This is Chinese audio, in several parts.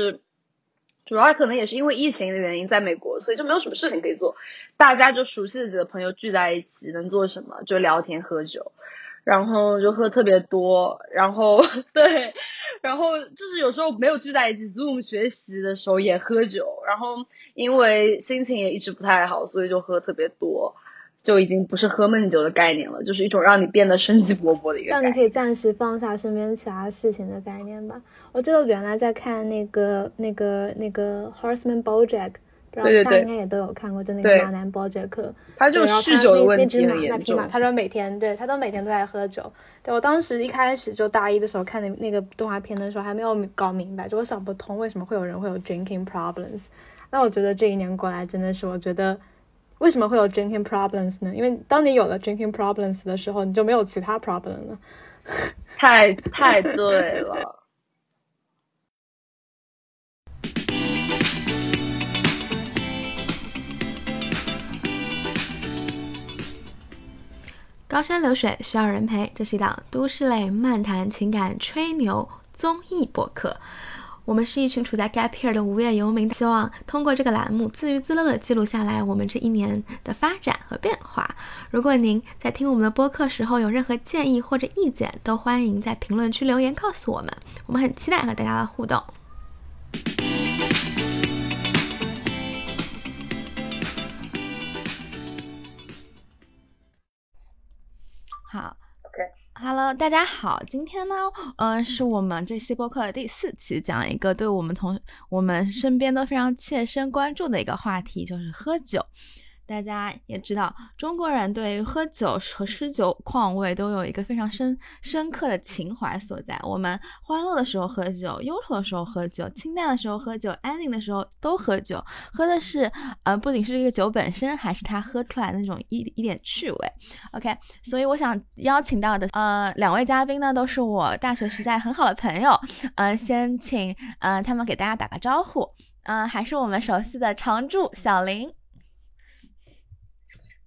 是主要可能也是因为疫情的原因，在美国，所以就没有什么事情可以做，大家就熟悉的几个朋友聚在一起，能做什么？就聊天喝酒，然后就喝特别多，然后 对，然后就是有时候没有聚在一起，Zoom 学习的时候也喝酒，然后因为心情也一直不太好，所以就喝特别多。就已经不是喝闷酒的概念了，就是一种让你变得生机勃勃的一个，让你可以暂时放下身边其他事情的概念吧。我记得原来在看那个、那个、那个 Horseman BoJack，不知道大家应该也都有看过，就那个马男 BoJack，他就酗酒的问题那匹马。他说每天对他都每天都在喝酒。对我当时一开始就大一的时候看那那个动画片的时候，还没有搞明白，就我想不通为什么会有人会有 drinking problems。那我觉得这一年过来真的是，我觉得。为什么会有 drinking problems 呢？因为当你有了 drinking problems 的时候，你就没有其他 problem 了。太太对了。高山流水需要人陪，这是一档都市类漫谈情感吹牛综艺播客。我们是一群处在 gap year 的无业游民，希望通过这个栏目自娱自乐的记录下来我们这一年的发展和变化。如果您在听我们的播客时候有任何建议或者意见，都欢迎在评论区留言告诉我们，我们很期待和大家的互动。好。Hello，大家好，今天呢，嗯，是我们这期播客的第四期，讲一个对我们同我们身边都非常切身关注的一个话题，就是喝酒。大家也知道，中国人对喝酒和诗酒况味都有一个非常深深刻的情怀所在。我们欢乐的时候喝酒，忧愁的时候喝酒，清淡的时候喝酒，安静的时候都喝酒。喝的是，呃，不仅是这个酒本身，还是它喝出来的那种一一点趣味。OK，所以我想邀请到的，呃，两位嘉宾呢，都是我大学时代很好的朋友。嗯，先请，嗯，他们给大家打个招呼。嗯，还是我们熟悉的常驻小林。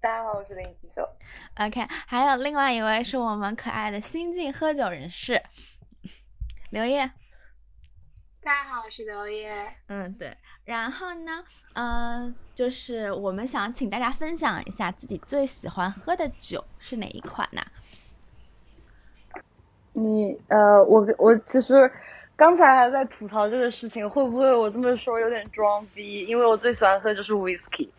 大家好，我是林子秀。OK，还有另外一位是我们可爱的新晋喝酒人士刘烨。大家好，我是刘烨。嗯，对。然后呢，嗯，就是我们想请大家分享一下自己最喜欢喝的酒是哪一款呢？你呃，我我其实刚才还在吐槽这个事情，会不会我这么说有点装逼？因为我最喜欢喝就是 whisky。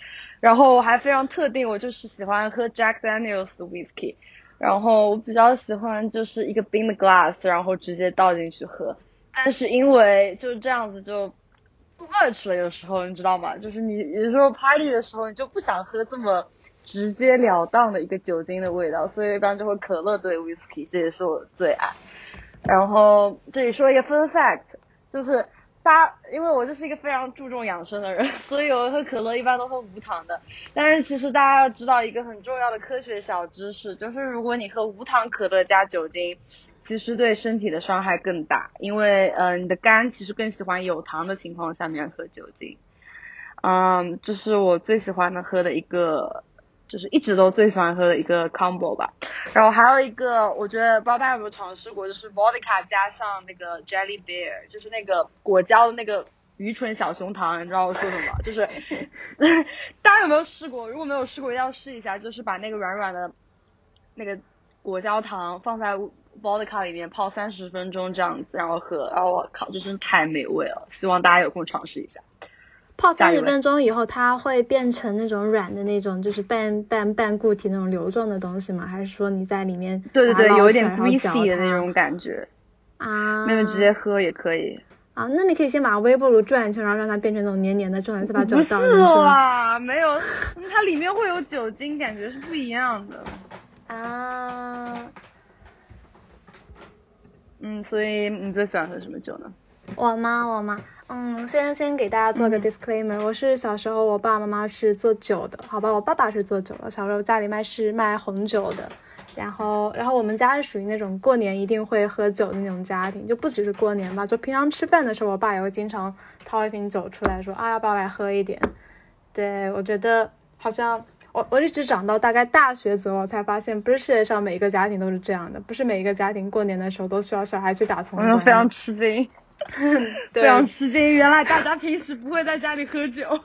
然后我还非常特定，我就是喜欢喝 Jack Daniel's 的 whisky，然后我比较喜欢就是一个冰的 glass，然后直接倒进去喝。但是因为就是这样子就 too much 了，有时候你知道吗？就是你有时候 party 的时候你就不想喝这么直截了当的一个酒精的味道，所以一般就会可乐兑 whisky，这也是我的最爱。然后这里说一个 fun fact，就是。大家，因为我就是一个非常注重养生的人，所以我喝可乐一般都喝无糖的。但是其实大家要知道一个很重要的科学小知识，就是如果你喝无糖可乐加酒精，其实对身体的伤害更大，因为嗯你的肝其实更喜欢有糖的情况下面喝酒精。嗯，这是我最喜欢的喝的一个。就是一直都最喜欢喝的一个 combo 吧，然后还有一个，我觉得不知道大家有没有尝试过，就是 vodka 加上那个 jelly bear，就是那个果胶的那个愚蠢小熊糖，你知道我说什么？就是 大家有没有试过？如果没有试过，一定要试一下，就是把那个软软的那个果胶糖放在 vodka 里面泡三十分钟这样子，然后喝，然后我靠，真是太美味了！希望大家有空尝试一下。泡三十分钟以后，它会变成那种软的那种，就是半半半固体那种流状的东西吗？还是说你在里面对对对，有一点 greasy 的那种感觉啊？那就直接喝也可以啊。那你可以先把微波炉转一圈，然后让它变成那种黏黏的，状态再把酒倒进去。不是啊，没有，它里面会有酒精，感觉是不一样的啊。嗯，所以你最喜欢喝什么酒呢？我吗？我吗？嗯，先先给大家做个 disclaimer，我是小时候我爸爸妈妈是做酒的，好吧，我爸爸是做酒的，小时候家里卖是卖红酒的，然后然后我们家是属于那种过年一定会喝酒的那种家庭，就不只是过年吧，就平常吃饭的时候，我爸也会经常掏一瓶酒出来说啊，要不要来喝一点？对我觉得好像我我一直长到大概大学左右才发现，不是世界上每一个家庭都是这样的，不是每一个家庭过年的时候都需要小孩去打通关，非常吃惊。非常吃惊，原来大家平时不会在家里喝酒。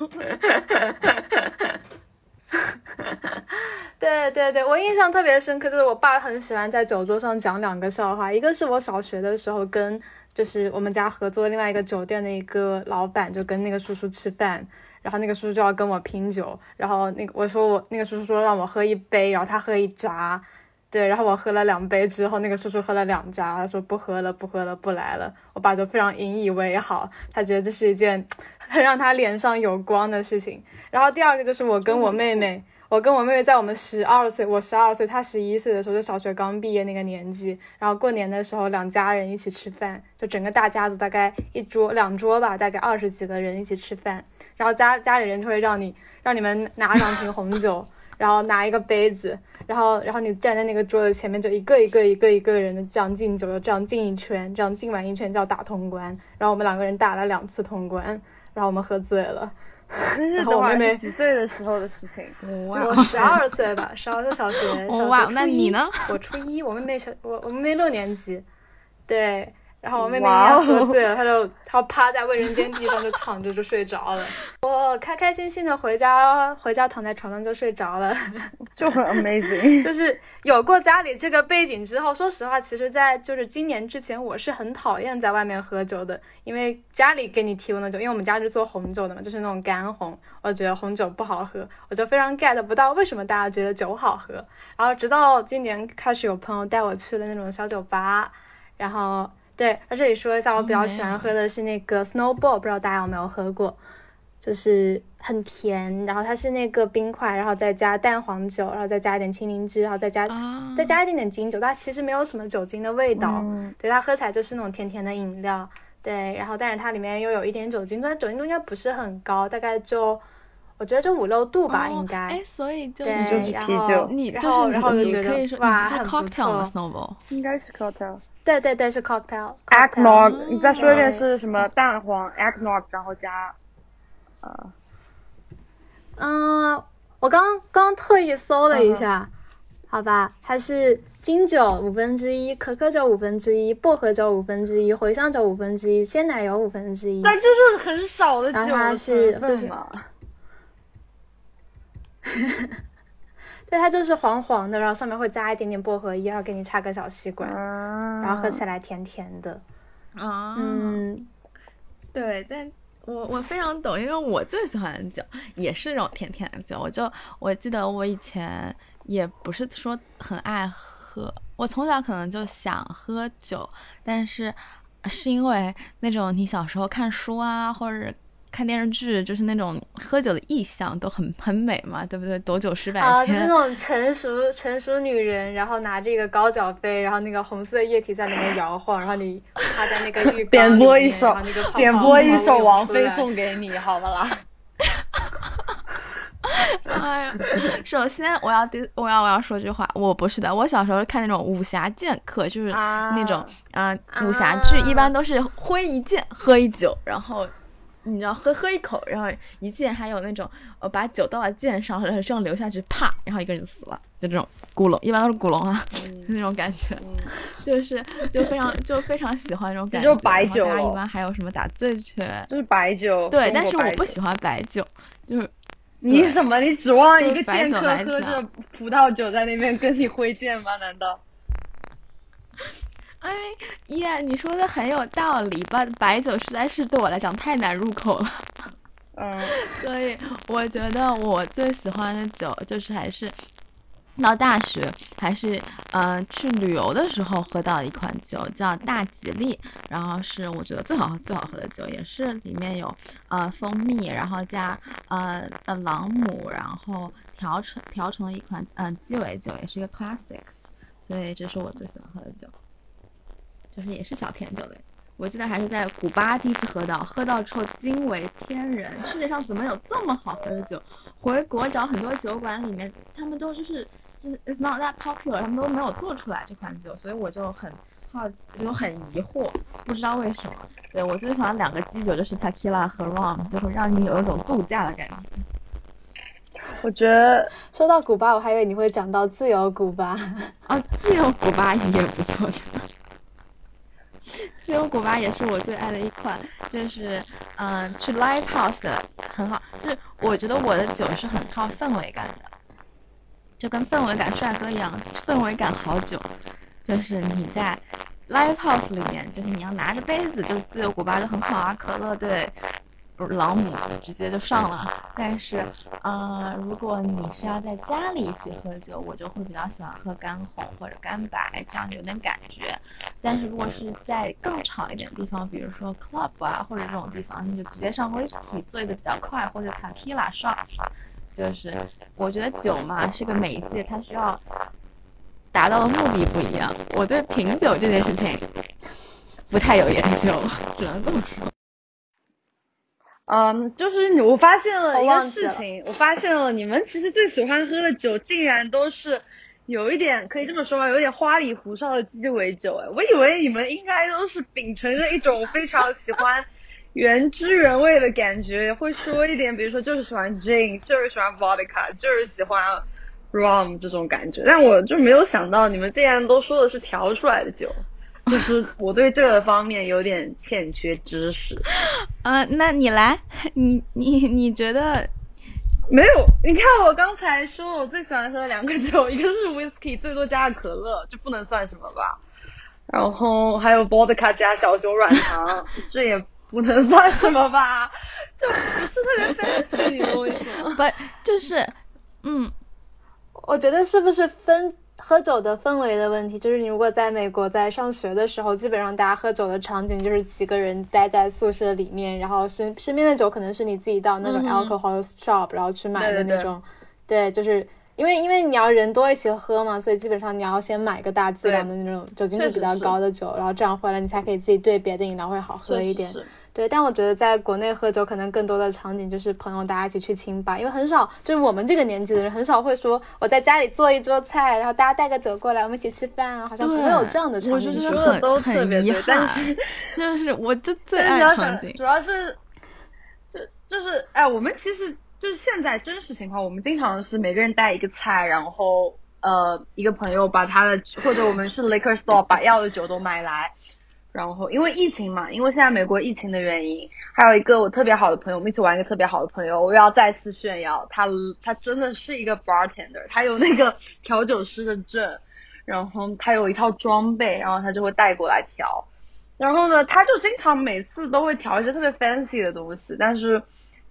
对对对，我印象特别深刻，就是我爸很喜欢在酒桌上讲两个笑话，一个是我小学的时候跟就是我们家合作另外一个酒店的一个老板，就跟那个叔叔吃饭，然后那个叔叔就要跟我拼酒，然后那个我说我那个叔叔说让我喝一杯，然后他喝一扎。对，然后我喝了两杯之后，那个叔叔喝了两扎，他说不喝了，不喝了，不来了。我爸就非常引以为豪，他觉得这是一件很 让他脸上有光的事情。然后第二个就是我跟我妹妹，我跟我妹妹在我们十二岁，我十二岁，她十一岁的时候，就小学刚毕业那个年纪。然后过年的时候，两家人一起吃饭，就整个大家族大概一桌两桌吧，大概二十几个人一起吃饭。然后家家里人就会让你让你们拿两瓶红酒，然后拿一个杯子。然后，然后你站在那个桌子前面，就一个一个一个一个人的这样敬酒，这样敬一圈，这样敬完一圈叫打通关。然后我们两个人打了两次通关，然后我们喝醉了。然后我妹妹几岁的时候的事情？我十二岁吧，十二岁小学，小学初一。我初一，我妹妹小我我妹妹六年级，对。然后我妹妹喝醉了，她就她趴在卫生间地上就躺着就睡着了。我开开心心的回家，回家躺在床上就睡着了，就很 amazing。就是有过家里这个背景之后，说实话，其实，在就是今年之前，我是很讨厌在外面喝酒的，因为家里给你提供的酒，因为我们家是做红酒的嘛，就是那种干红，我觉得红酒不好喝，我就非常 get 不到为什么大家觉得酒好喝。然后直到今年开始有朋友带我去了那种小酒吧，然后。对，在这里说一下，我比较喜欢喝的是那个 Snowball，不知道大家有没有喝过，就是很甜，然后它是那个冰块，然后再加蛋黄酒，然后再加一点青柠汁，然后再加再加一点点金酒，它其实没有什么酒精的味道，对，它喝起来就是那种甜甜的饮料，对，然后但是它里面又有一点酒精，但酒精度应该不是很高，大概就我觉得就五六度吧，应该。哎，所以就对，然后你然后然后就觉得哇，很不错，Snowball 应该是 cocktail。对对对，是 cocktail。eggnog，你再说一遍是什么？蛋黄 eggnog，然后加，呃，嗯，我刚刚特意搜了一下，好吧，它是金酒五分之一，可可酒五分之一，薄荷酒五分之一，茴香酒五分之一，鲜奶油五分之一。那就是很少的酒，然后它是就是嘛。对，它就是黄黄的，然后上面会加一点点薄荷叶，然后给你插个小吸管，然后喝起来甜甜的。啊，嗯，对，但我我非常懂，因为我最喜欢的酒也是那种甜甜的酒。我就我记得我以前也不是说很爱喝，我从小可能就想喝酒，但是是因为那种你小时候看书啊，或者。看电视剧就是那种喝酒的意象都很很美嘛，对不对？斗酒诗百篇啊，就是那种成熟成熟女人，然后拿着一个高脚杯，然后那个红色液体在里面摇晃，然后你趴在那个浴缸 点播一首，点播一首王菲送给你，好不啦？哎呀，首先我要第我要我要说句话，我不是的，我小时候看那种武侠剑客，就是那种啊武侠剧，一般都是挥一剑喝一酒，然后。你知道喝喝一口，然后一剑还有那种呃把酒倒在剑上，然后这样流下去，啪，然后一个人就死了，就这种古龙，一般都是古龙啊，那种感觉，就是就非常就非常喜欢这种感觉。就白酒，大家一般还有什么打醉拳？就是白酒。对，但是我不喜欢白酒，就是你怎么？你指望一个剑客喝着葡萄酒在那边跟你挥剑吗？难道？哎耶，你说的很有道理吧？白酒实在是对我来讲太难入口了，嗯，所以我觉得我最喜欢的酒就是还是到大学还是嗯去旅游的时候喝到的一款酒，叫大吉利，然后是我觉得最好最好喝的酒，也是里面有呃蜂蜜，然后加呃呃朗姆，然后调成调成了一款嗯鸡尾酒，也是一个 classics，所以这是我最喜欢喝的酒。就是也是小甜酒的，我记得还是在古巴第一次喝到，喝到之后惊为天人，世界上怎么有这么好喝的酒？回国找很多酒馆里面，他们都就是就是 it's not that popular，他们都没有做出来这款酒，所以我就很好奇，就很疑惑，不知道为什么。对我最喜欢两个基酒就是 tequila 和 rum，就会让你有一种度假的感觉。我觉得 说到古巴，我还以为你会讲到自由古巴啊，自由古巴也不错。自由古巴也是我最爱的一款，就是嗯，去 live house 的很好。就是我觉得我的酒是很靠氛围感的，就跟氛围感帅哥一样，氛围感好酒，就是你在 live house 里面，就是你要拿着杯子，就自由古巴就很好啊，可乐对。朗姆直接就上了，但是，呃，如果你是要在家里一起喝酒，我就会比较喜欢喝干红或者干白，这样有点感觉。但是如果是在更吵一点的地方，比如说 club 啊或者这种地方，你就直接上 whisky，醉的比较快，或者 tequila shot。就是我觉得酒嘛是个媒介，它需要达到的目的不一样。我对品酒这件事情不太有研究，只能这么说。嗯，就是我发现了一个事情，我发现了你们其实最喜欢喝的酒，竟然都是有一点可以这么说吗？有点花里胡哨的鸡尾酒。哎，我以为你们应该都是秉承着一种非常喜欢原汁原味的感觉，会说一点，比如说就是喜欢 gin，就是喜欢 vodka，就是喜欢 rum 这种感觉。但我就没有想到你们竟然都说的是调出来的酒。就是我对这个方面有点欠缺知识，呃，那你来，你你你觉得没有？你看我刚才说我最喜欢喝的两个酒，一个是 whisky，最多加个可乐，就不能算什么吧？然后还有 vodka 加小熊软糖，这也不能算什么吧？就不是特别 fancy，为什么？不，就是，嗯，我觉得是不是分？喝酒的氛围的问题，就是你如果在美国在上学的时候，基本上大家喝酒的场景就是几个人待在宿舍里面，然后身身边的酒可能是你自己到那种 alcohol shop 然后去买的那种，对，就是因为因为你要人多一起喝嘛，所以基本上你要先买个大剂量的那种酒精度比较高的酒，然后这样回来你才可以自己兑别的饮料会好喝一点。对，但我觉得在国内喝酒可能更多的场景就是朋友大家一起去清吧，因为很少就是我们这个年纪的人很少会说我在家里做一桌菜，然后大家带个酒过来，我们一起吃饭啊，好像不会有这样的场景。我觉得很很遗憾，就是我就最爱场景，主要是就就是哎，我们其实就是现在真实情况，我们经常是每个人带一个菜，然后呃一个朋友把他的或者我们是 liquor store 把要的酒都买来。然后因为疫情嘛，因为现在美国疫情的原因，还有一个我特别好的朋友，我们一起玩一个特别好的朋友，我要再次炫耀他，他真的是一个 bartender，他有那个调酒师的证，然后他有一套装备，然后他就会带过来调，然后呢，他就经常每次都会调一些特别 fancy 的东西，但是，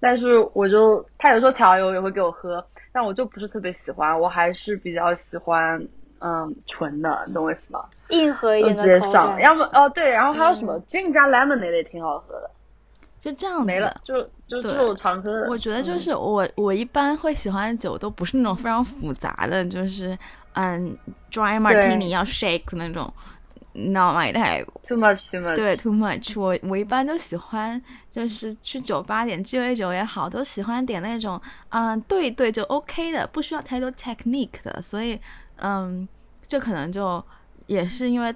但是我就他有时候调油也会给我喝，但我就不是特别喜欢，我还是比较喜欢。嗯，纯的，你懂我意思吗？硬核一点的口感。要么哦对，然后还有什么 gin 加 lemonade 也挺好喝的。就这样没了，就就就常喝的。我觉得就是我我一般会喜欢的酒都不是那种非常复杂的，就是嗯 dry martini 要 shake 那种，not my type。Too much, too much。对，too much。我我一般都喜欢就是去酒吧点鸡尾酒也好，都喜欢点那种嗯对一对就 OK 的，不需要太多 technique 的，所以。嗯，这可能就也是因为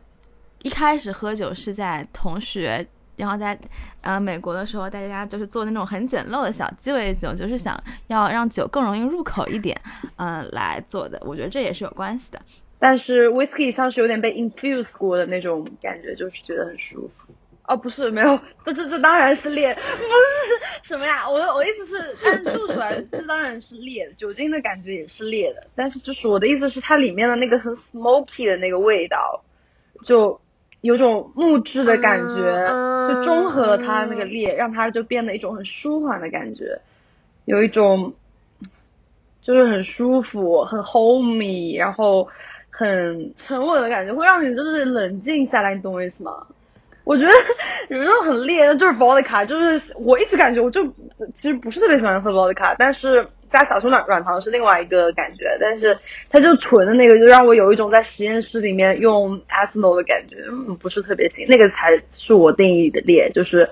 一开始喝酒是在同学，然后在呃美国的时候，大家就是做那种很简陋的小鸡尾酒，就是想要让酒更容易入口一点，嗯，来做的。我觉得这也是有关系的。但是 whiskey 像是有点被 infuse 过的那种感觉，就是觉得很舒服。哦，不是，没有，这这这当然是烈，不是什么呀？我我意思是，但做出来这当然是烈的，酒精的感觉也是烈的。但是就是我的意思是，它里面的那个很 smoky 的那个味道，就有种木质的感觉，就中和了它那个烈，让它就变得一种很舒缓的感觉，有一种就是很舒服、很 homey，然后很沉稳的感觉，会让你就是冷静下来，你懂我意思吗？我觉得有一种很烈的，就是 vodka，就是我一直感觉我就其实不是特别喜欢喝 vodka，但是加小熊软软糖是另外一个感觉，但是它就纯的那个就让我有一种在实验室里面用 a s n o 的感觉，不是特别行，那个才是我定义的烈，就是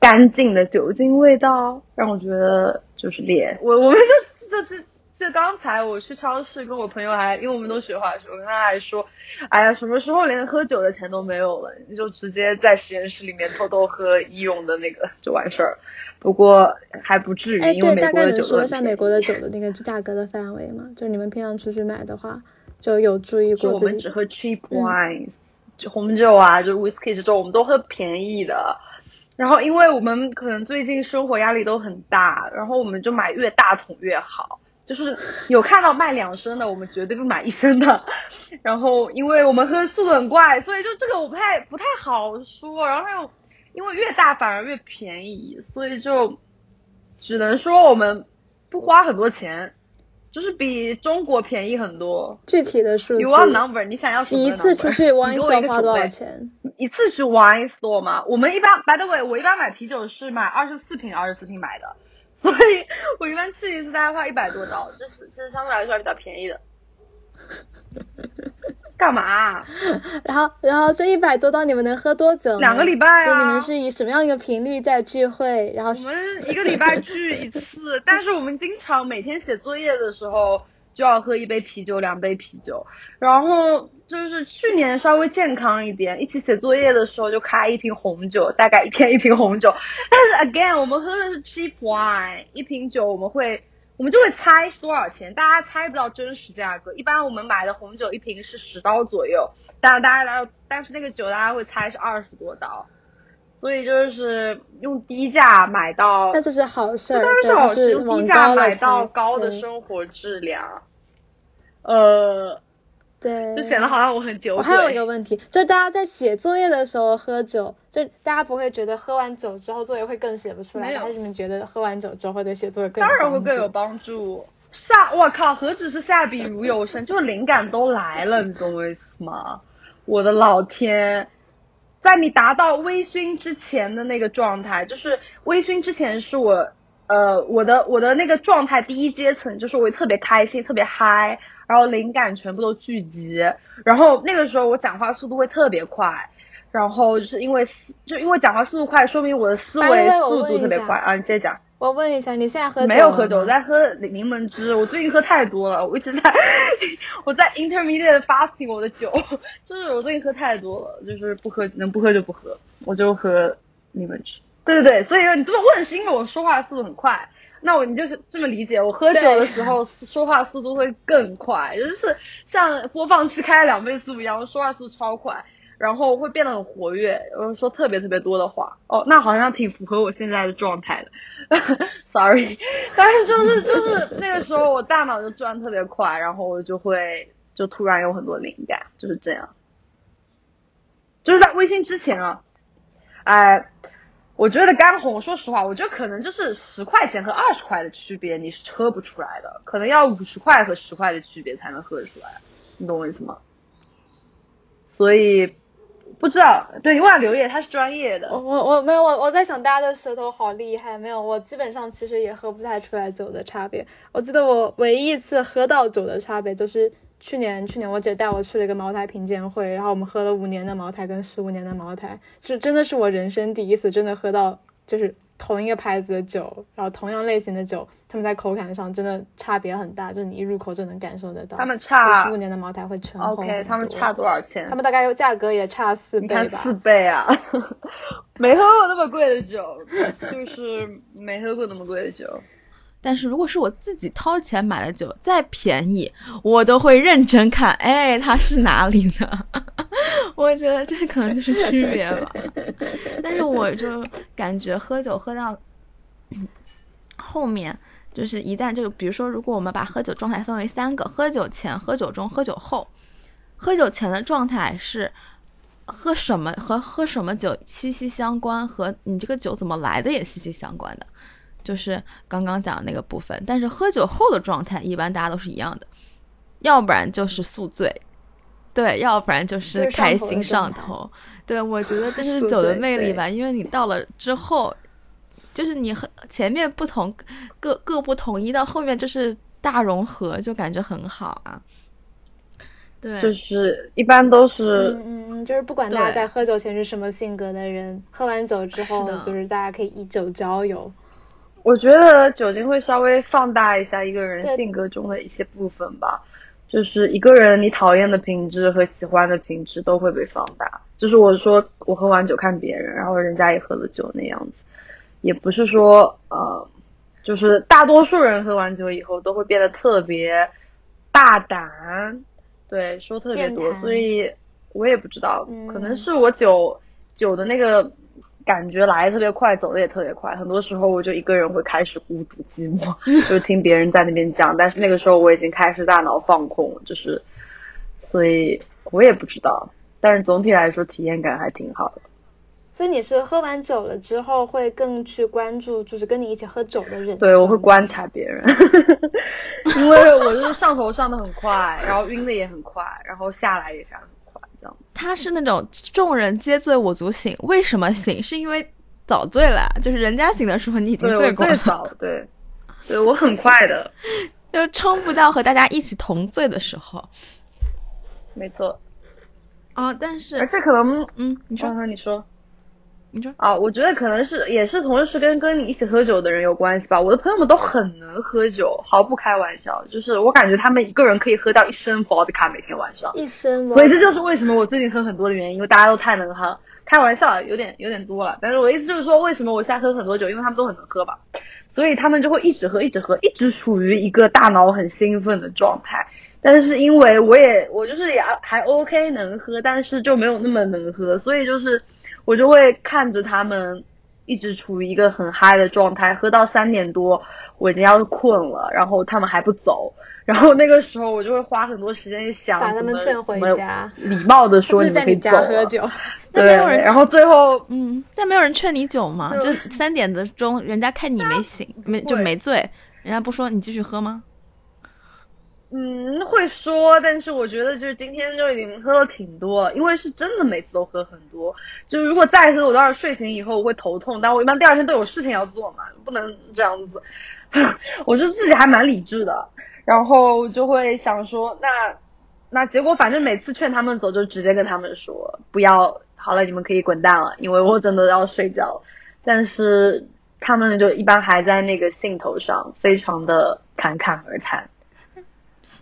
干净的酒精味道让我觉得就是烈。我我们就这这。就刚才我去超市，跟我朋友还，因为我们都学化学，我跟他还说，哎呀，什么时候连喝酒的钱都没有了，你就直接在实验室里面偷偷喝医用的那个就完事儿。不过还不至于，因为美国的酒说一下美国的酒的 那个价格的范围嘛，就你们平常出去买的话，就有注意过。我们只喝 cheap wines，红酒啊，就 whiskey 这种，我们都喝便宜的。然后，因为我们可能最近生活压力都很大，然后我们就买越大桶越好。就是有看到卖两升的，我们绝对不买一升的。然后，因为我们喝速度很快，所以就这个我不太不太好说。然后又因为越大反而越便宜，所以就只能说我们不花很多钱。就是比中国便宜很多。具体的数字？You want number？你想要什么？你一次出去 wine store 花多少钱？一次去 wine store 吗？我们一般，by the way，我一般买啤酒是买二十四瓶，二十四瓶买的，所以我一般去一次大概花一百多刀，就是其实相对来说还比较便宜的。干嘛？然后，然后这一百多刀你们能喝多久？两个礼拜啊！就你们是以什么样一个频率在聚会？然后我们一个礼拜聚一次，但是我们经常每天写作业的时候就要喝一杯啤酒，两杯啤酒。然后就是去年稍微健康一点，一起写作业的时候就开一瓶红酒，大概一天一瓶红酒。但是 again，我们喝的是 cheap wine，一瓶酒我们会。我们就会猜是多少钱，大家猜不到真实价格。一般我们买的红酒一瓶是十刀左右，但是大家来，但是那个酒大家会猜是二十多刀，所以就是用低价买到，那这是好事儿，当然是好事用低价买到高的生活质量，呃。对，就显得好像我很酒鬼。我还有一个问题，就是大家在写作业的时候喝酒，就大家不会觉得喝完酒之后作业会更写不出来，还是你们觉得喝完酒之后会对写作业更当然会更有帮助。下，我靠，何止是下笔如有神，就是灵感都来了，你懂我意思吗？我的老天，在你达到微醺之前的那个状态，就是微醺之前是我，呃，我的我的那个状态第一阶层，就是我特别开心，特别嗨。然后灵感全部都聚集，然后那个时候我讲话速度会特别快，然后就是因为就因为讲话速度快，说明我的思维速度特别快啊！你接着讲。我问一下，你现在喝没有喝酒？我在喝柠檬汁。我最近喝太多了，我一直在 我在 intermediate fasting 我的酒，就是我最近喝太多了，就是不喝能不喝就不喝，我就喝柠檬汁。对对对，所以说你这么问是因为我说话速度很快。那我你就是这么理解，我喝酒的时候说话速度会更快，就是像播放器开了两倍速一样，说话速度超快，然后会变得很活跃，我说特别特别多的话。哦，那好像挺符合我现在的状态的。Sorry，但是就是就是那个时候我大脑就转特别快，然后我就会就突然有很多灵感，就是这样。就是在微信之前啊，哎。我觉得干红，说实话，我觉得可能就是十块钱和二十块的区别，你是喝不出来的。可能要五十块和十块的区别才能喝得出来，你懂我意思吗？所以不知道，对，因为刘烨他是专业的。我我没有我我在想大家的舌头好厉害，没有，我基本上其实也喝不太出来酒的差别。我记得我唯一一次喝到酒的差别就是。去年，去年我姐带我去了一个茅台品鉴会，然后我们喝了五年的茅台跟十五年的茅台，是真的是我人生第一次真的喝到就是同一个牌子的酒，然后同样类型的酒，他们在口感上真的差别很大，就是你一入口就能感受得到。他们差十五年的茅台会醇厚 OK，他们差多少钱？他们大概价格也差四倍吧。四倍啊！没喝过那么贵的酒，就是没喝过那么贵的酒。但是如果是我自己掏钱买的酒，再便宜，我都会认真看，哎，它是哪里的？我觉得这可能就是区别吧。但是我就感觉喝酒喝到后面，就是一旦就比如说，如果我们把喝酒状态分为三个：喝酒前、喝酒中、喝酒后。喝酒前的状态是喝什么和喝什么酒息息相关，和你这个酒怎么来的也息息相关的。就是刚刚讲的那个部分，但是喝酒后的状态一般大家都是一样的，要不然就是宿醉，对，要不然就是开心上头。对，我觉得 这是酒的魅力吧，因为你到了之后，就是你和前面不同，各各不统一，到后面就是大融合，就感觉很好啊。对，就是一般都是，嗯嗯，就是不管大家在喝酒前是什么性格的人，喝完酒之后，就是大家可以以酒交友。我觉得酒精会稍微放大一下一个人性格中的一些部分吧，就是一个人你讨厌的品质和喜欢的品质都会被放大。就是我说我喝完酒看别人，然后人家也喝了酒那样子，也不是说呃，就是大多数人喝完酒以后都会变得特别大胆，对，说特别多，所以我也不知道，可能是我酒酒的那个感觉来的特别快，走的也特别快。很多时候我就一个人会开始孤独寂寞，就听别人在那边讲，但是那个时候我已经开始大脑放空，就是，所以我也不知道。但是总体来说，体验感还挺好的。所以你是喝完酒了之后，会更去关注，就是跟你一起喝酒的人。对，我会观察别人，因为我就是上头上的很快，然后晕的也很快，然后下来也下的很快，这样。他是那种众人皆醉我独醒，为什么醒？是因为早醉了，就是人家醒的时候你已经醉过了。最早，对，对我很快的，就撑不到和大家一起同醉的时候。没错。啊，但是而且可能，嗯，你说，你说。你说啊，我觉得可能是也是同时跟跟你一起喝酒的人有关系吧。我的朋友们都很能喝酒，毫不开玩笑，就是我感觉他们一个人可以喝掉一升伏特卡每天晚上。一升。所以这就是为什么我最近喝很多的原因，因为大家都太能喝。开玩笑，有点有点多了，但是我意思就是说，为什么我现在喝很多酒，因为他们都很能喝吧。所以他们就会一直喝，一直喝，一直处于一个大脑很兴奋的状态。但是因为我也我就是也还 OK 能喝，但是就没有那么能喝，所以就是。我就会看着他们一直处于一个很嗨的状态，喝到三点多，我已经要困了，然后他们还不走，然后那个时候我就会花很多时间想把他们劝回家，礼貌的说你可以走。喝酒，对，然后最后嗯，但没有人劝你酒吗？就三点的钟，人家看你没醒，没就没醉，人家不说你继续喝吗？嗯，会说，但是我觉得就是今天就已经喝了挺多了，因为是真的每次都喝很多。就是如果再喝，我当然睡醒以后我会头痛，但我一般第二天都有事情要做嘛，不能这样子。我就自己还蛮理智的，然后就会想说，那那结果反正每次劝他们走，就直接跟他们说不要，好了，你们可以滚蛋了，因为我真的要睡觉。但是他们就一般还在那个兴头上，非常的侃侃而谈。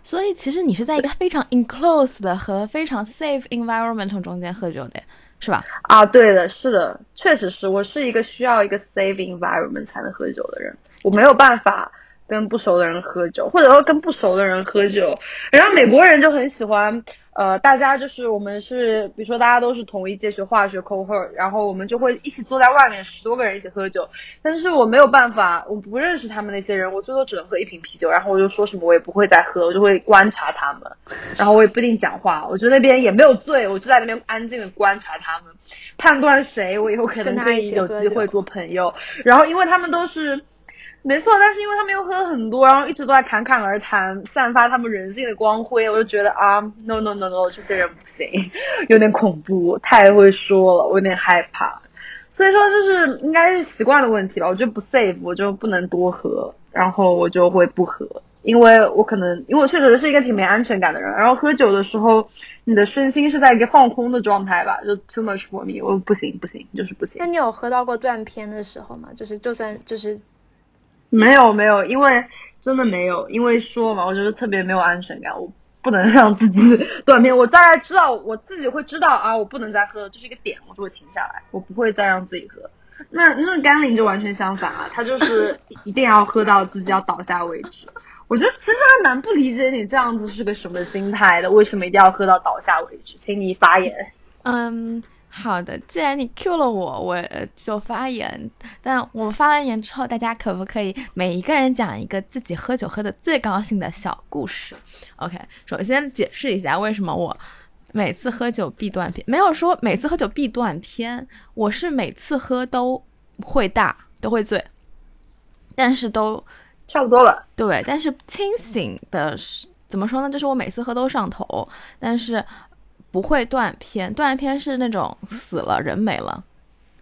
所以其实你是在一个非常 enclosed 的和非常 safe environment 中间喝酒的，是吧？啊，对的，是的，确实是我是一个需要一个 safe environment 才能喝酒的人，我没有办法跟不熟的人喝酒，或者说跟不熟的人喝酒。然后美国人就很喜欢。呃，大家就是我们是，比如说大家都是同一届学化学 cohort，然后我们就会一起坐在外面，十多个人一起喝酒。但是我没有办法，我不认识他们那些人，我最多只能喝一瓶啤酒，然后我就说什么我也不会再喝，我就会观察他们，然后我也不一定讲话，我觉得那边也没有醉，我就在那边安静的观察他们，判断谁我以后可能可以有机会做朋友。然后因为他们都是。没错，但是因为他们又喝了很多，然后一直都在侃侃而谈，散发他们人性的光辉，我就觉得啊，no no no no，这些人不行，有点恐怖，太会说了，我有点害怕。所以说就是应该是习惯的问题吧，我觉得不 safe，我就不能多喝，然后我就会不喝，因为我可能因为我确实是一个挺没安全感的人，然后喝酒的时候，你的身心是在一个放空的状态吧，就 too much for me，我不行不行，就是不行。那你有喝到过断片的时候吗？就是就算就是。没 有没有，因为真的没有，因为说嘛，我觉得特别没有安全感，我不能让自己断片。我大概知道我自己会知道啊，我不能再喝了，这是一个点，我就会停下来，我不会再让自己喝。那那甘霖就完全相反啊，他就是一定要喝到自己要倒下为止。我觉得其实还蛮不理解你这样子是个什么心态的，为什么一定要喝到倒下为止？请你发言。嗯。好的，既然你 Q 了我，我就发言。但我发完言之后，大家可不可以每一个人讲一个自己喝酒喝的最高兴的小故事？OK，首先解释一下为什么我每次喝酒必断片，没有说每次喝酒必断片，我是每次喝都会大，都会醉，但是都差不多了。对，但是清醒的是怎么说呢？就是我每次喝都上头，但是。不会断片，断片是那种死了人没了，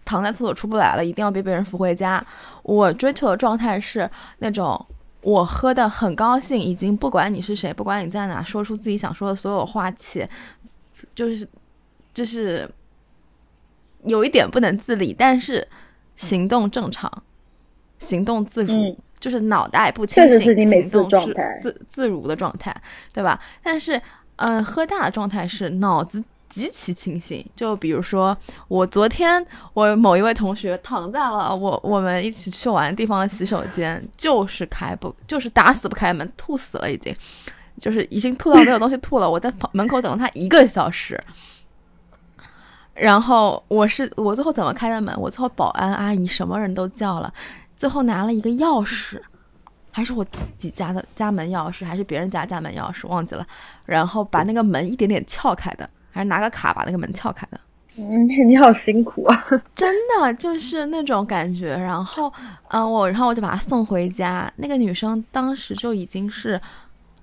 躺在厕所出不来了，一定要被别人扶回家。我追求的状态是那种我喝的很高兴，已经不管你是谁，不管你在哪，说出自己想说的所有话且，就是就是有一点不能自理，但是行动正常，行动自如，就是脑袋不清醒，行动自自自如的状态，对吧？但是。嗯，喝大的状态是脑子极其清醒。就比如说，我昨天我某一位同学躺在了我我们一起去玩地方的洗手间，就是开不就是打死不开门，吐死了已经，就是已经吐到没有东西吐了。我在门口等了他一个小时，然后我是我最后怎么开的门？我最后保安阿姨什么人都叫了，最后拿了一个钥匙，还是我自己家的家门钥匙，还是别人家家门钥匙，忘记了。然后把那个门一点点撬开的，还是拿个卡把那个门撬开的。嗯，你好辛苦啊！真的就是那种感觉。然后，嗯，我然后我就把她送回家。那个女生当时就已经是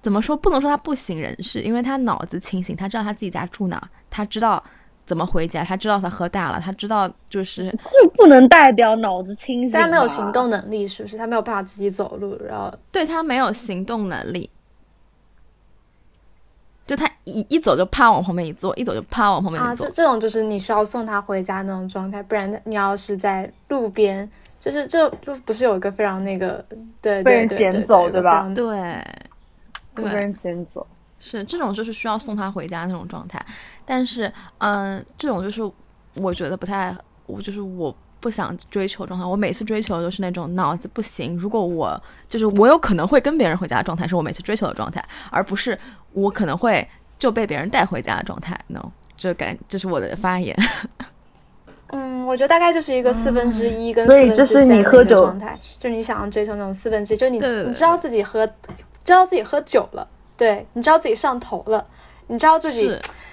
怎么说？不能说她不省人事，因为她脑子清醒，她知道她自己家住哪，她知道。怎么回家？他知道他喝大了，他知道就是这不能代表脑子清醒。他没有行动能力，是不是？他没有办法自己走路，然后对他没有行动能力，就他一一走就啪往旁边一坐，一走就啪往旁边一坐。啊，这这种就是你需要送他回家那种状态，不然你要是在路边，就是就就不是有一个非常那个对被人捡走对吧？对，被人捡走。是这种，就是需要送他回家那种状态，但是，嗯，这种就是我觉得不太，我就是我不想追求状态。我每次追求的都是那种脑子不行，如果我就是我有可能会跟别人回家的状态，是我每次追求的状态，而不是我可能会就被别人带回家的状态。No，这感这是我的发言。嗯，我觉得大概就是一个四分之一跟四分之三的状态，就是你想要追求那种四分之一，就你你知道自己喝，知道自己喝酒了。对，你知道自己上头了，你知道自己，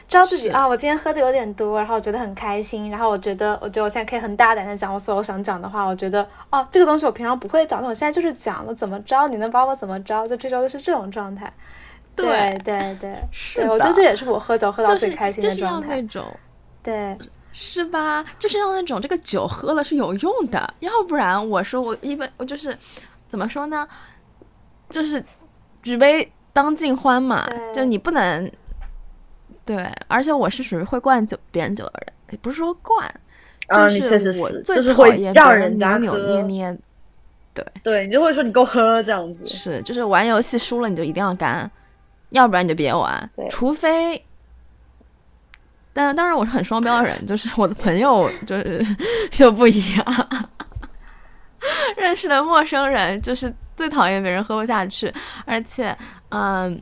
知道自己啊，我今天喝的有点多，然后我觉得很开心，然后我觉得，我觉得我现在可以很大胆的讲我所有想讲的话，我觉得，哦，这个东西我平常不会讲，但我现在就是讲了，怎么着，你能把我怎么着？就这周的是这种状态。对对对，对我觉得这也是我喝酒喝到最开心的状态。那种，对，是吧？就是要那种这个酒喝了是有用的，要不然我说我一般我就是怎么说呢？就是举杯。当尽欢嘛，就你不能，对，而且我是属于会灌酒别人酒的人，也不是说灌，就是我最讨厌别人扭扭捏捏，对，对你就会说你给我喝这样子，是，就是玩游戏输了你就一定要干，要不然你就别玩，除非，但当然我是很双标的人，就是我的朋友就是 就不一样，认识的陌生人就是。最讨厌别人喝不下去，而且，嗯，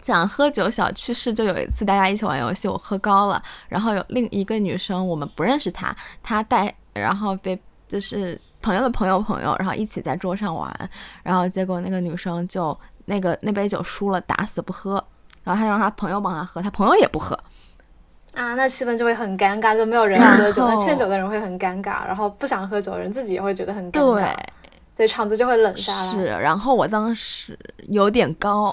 讲喝酒小趣事，就有一次大家一起玩游戏，我喝高了，然后有另一个女生，我们不认识她，她带，然后被就是朋友的朋友朋友，然后一起在桌上玩，然后结果那个女生就那个那杯酒输了，打死不喝，然后她让她朋友帮她喝，她朋友也不喝，啊，那气氛就会很尴尬，就没有人喝酒，那劝酒的人会很尴尬，然后不想喝酒的人自己也会觉得很尴尬。对，场子就会冷下来。是，然后我当时有点高，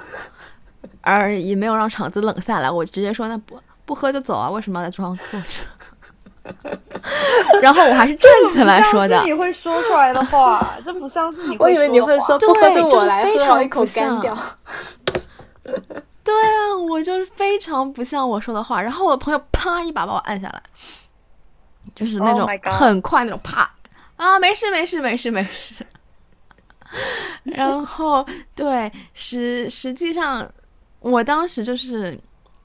而也没有让场子冷下来。我直接说：“那不不喝就走啊，为什么要在桌上坐着？” 然后我还是站起来说的。你会说出来的话，这不像是你。我以为你会说不喝就我来喝，一口干掉。对啊，我就是非常不像我说的话。然后我的朋友啪一把把我按下来，就是那种很快那种啪啊，没事没事没事没事。然后，对，实实际上，我当时就是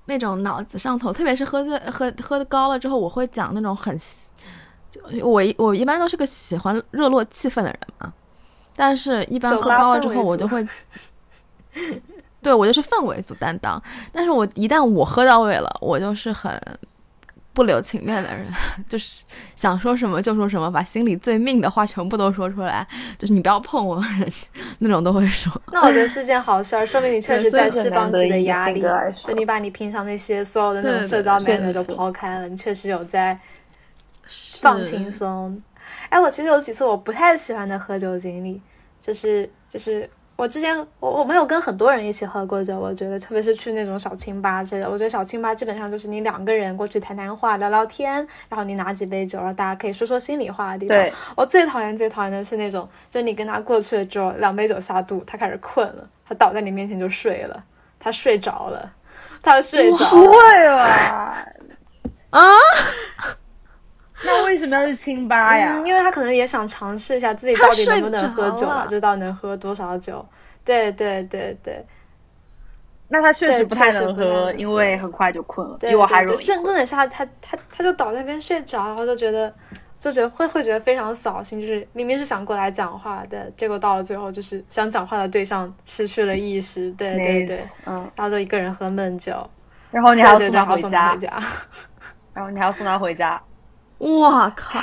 那种脑子上头，特别是喝醉、喝喝的高了之后，我会讲那种很，就我我一般都是个喜欢热络气氛的人嘛，但是一般喝高了之后，我就会，对我就是氛围组担当，但是我一旦我喝到位了，我就是很。不留情面的人，就是想说什么就说什么，把心里最命的话全部都说出来，就是你不要碰我，那种都会说。那我觉得是件好事儿，说明你确实在释放自己的压力，就你把你平常那些所有的那种社交面的都抛开了，你确实有在放轻松。哎，我其实有几次我不太喜欢的喝酒经历，就是就是。我之前我我没有跟很多人一起喝过酒，我觉得特别是去那种小清吧之类的，我觉得小清吧基本上就是你两个人过去谈谈话、聊聊天，然后你拿几杯酒，然后大家可以说说心里话的地方。我最讨厌最讨厌的是那种，就你跟他过去了之后，两杯酒下肚，他开始困了，他倒在你面前就睡了，他睡着了，他睡着了。不会吧？啊？那为什么要去清吧呀？因为他可能也想尝试一下自己到底能不能喝酒了，就到能喝多少酒。对对对对。那他确实不太能喝，因为很快就困了，比我还容易。重重点是他他他他就倒在那边睡着，然后就觉得就觉得会会觉得非常扫兴，就是明明是想过来讲话的，结果到了最后就是想讲话的对象失去了意识。对对对，嗯，然后就一个人喝闷酒，然后你还要送他回家。然后你还要送他回家。我靠，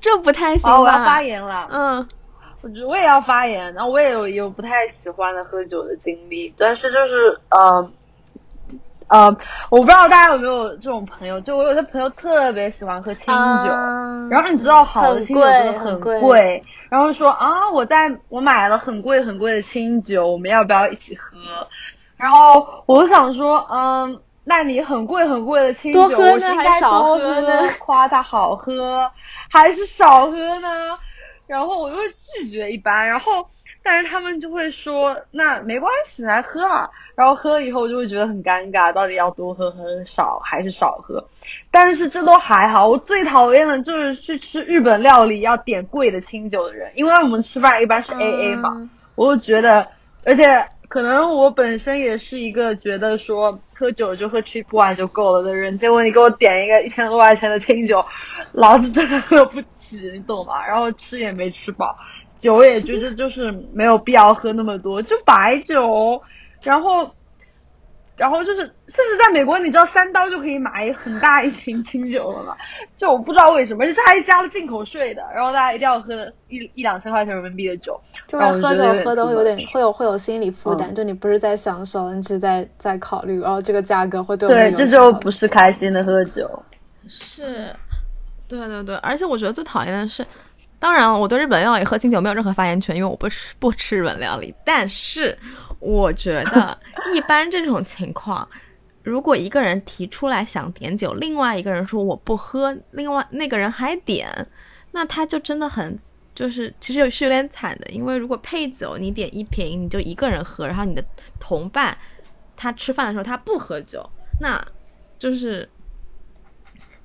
这不太行吧？我要发言了。嗯，我觉得我也要发言。然后我也有有不太喜欢的喝酒的经历，但是就是呃。呃，我不知道大家有没有这种朋友，就我有些朋友特别喜欢喝清酒，然后你知道好的清酒真的很贵，然后说啊，我在我买了很贵很贵的清酒，我们要不要一起喝？然后我想说，嗯，那你很贵很贵的清酒，我是应该多喝呢，夸它好喝，还是少喝呢？然后我就会拒绝一般，然后。但是他们就会说，那没关系，来喝啊。然后喝了以后我就会觉得很尴尬，到底要多喝很少还是少喝？但是这都还好，我最讨厌的就是去吃日本料理要点贵的清酒的人，因为我们吃饭一般是 A A 嘛，我就觉得，而且可能我本身也是一个觉得说喝酒就喝 cheap wine 就够了的人，结果你给我点一个一千多块钱的清酒，老子真的喝不起，你懂吗？然后吃也没吃饱。酒也觉得就是没有必要喝那么多，就白酒，然后，然后就是，甚至在美国，你知道三刀就可以买很大一瓶清酒了嘛？就我不知道为什么，而且它还加了进口税的，然后大家一定要喝一一两千块钱人民币的酒，就是喝酒喝的会有点会有会有心理负担，就你不是在享受，你只是在在考虑，然后这个价格会对我对，这就不是开心的喝酒，是，对对对，而且我觉得最讨厌的是。当然了，我对日本料理喝清酒没有任何发言权，因为我不吃不吃日本料理。但是，我觉得一般这种情况，如果一个人提出来想点酒，另外一个人说我不喝，另外那个人还点，那他就真的很就是其实是有点惨的。因为如果配酒，你点一瓶你就一个人喝，然后你的同伴他吃饭的时候他不喝酒，那就是。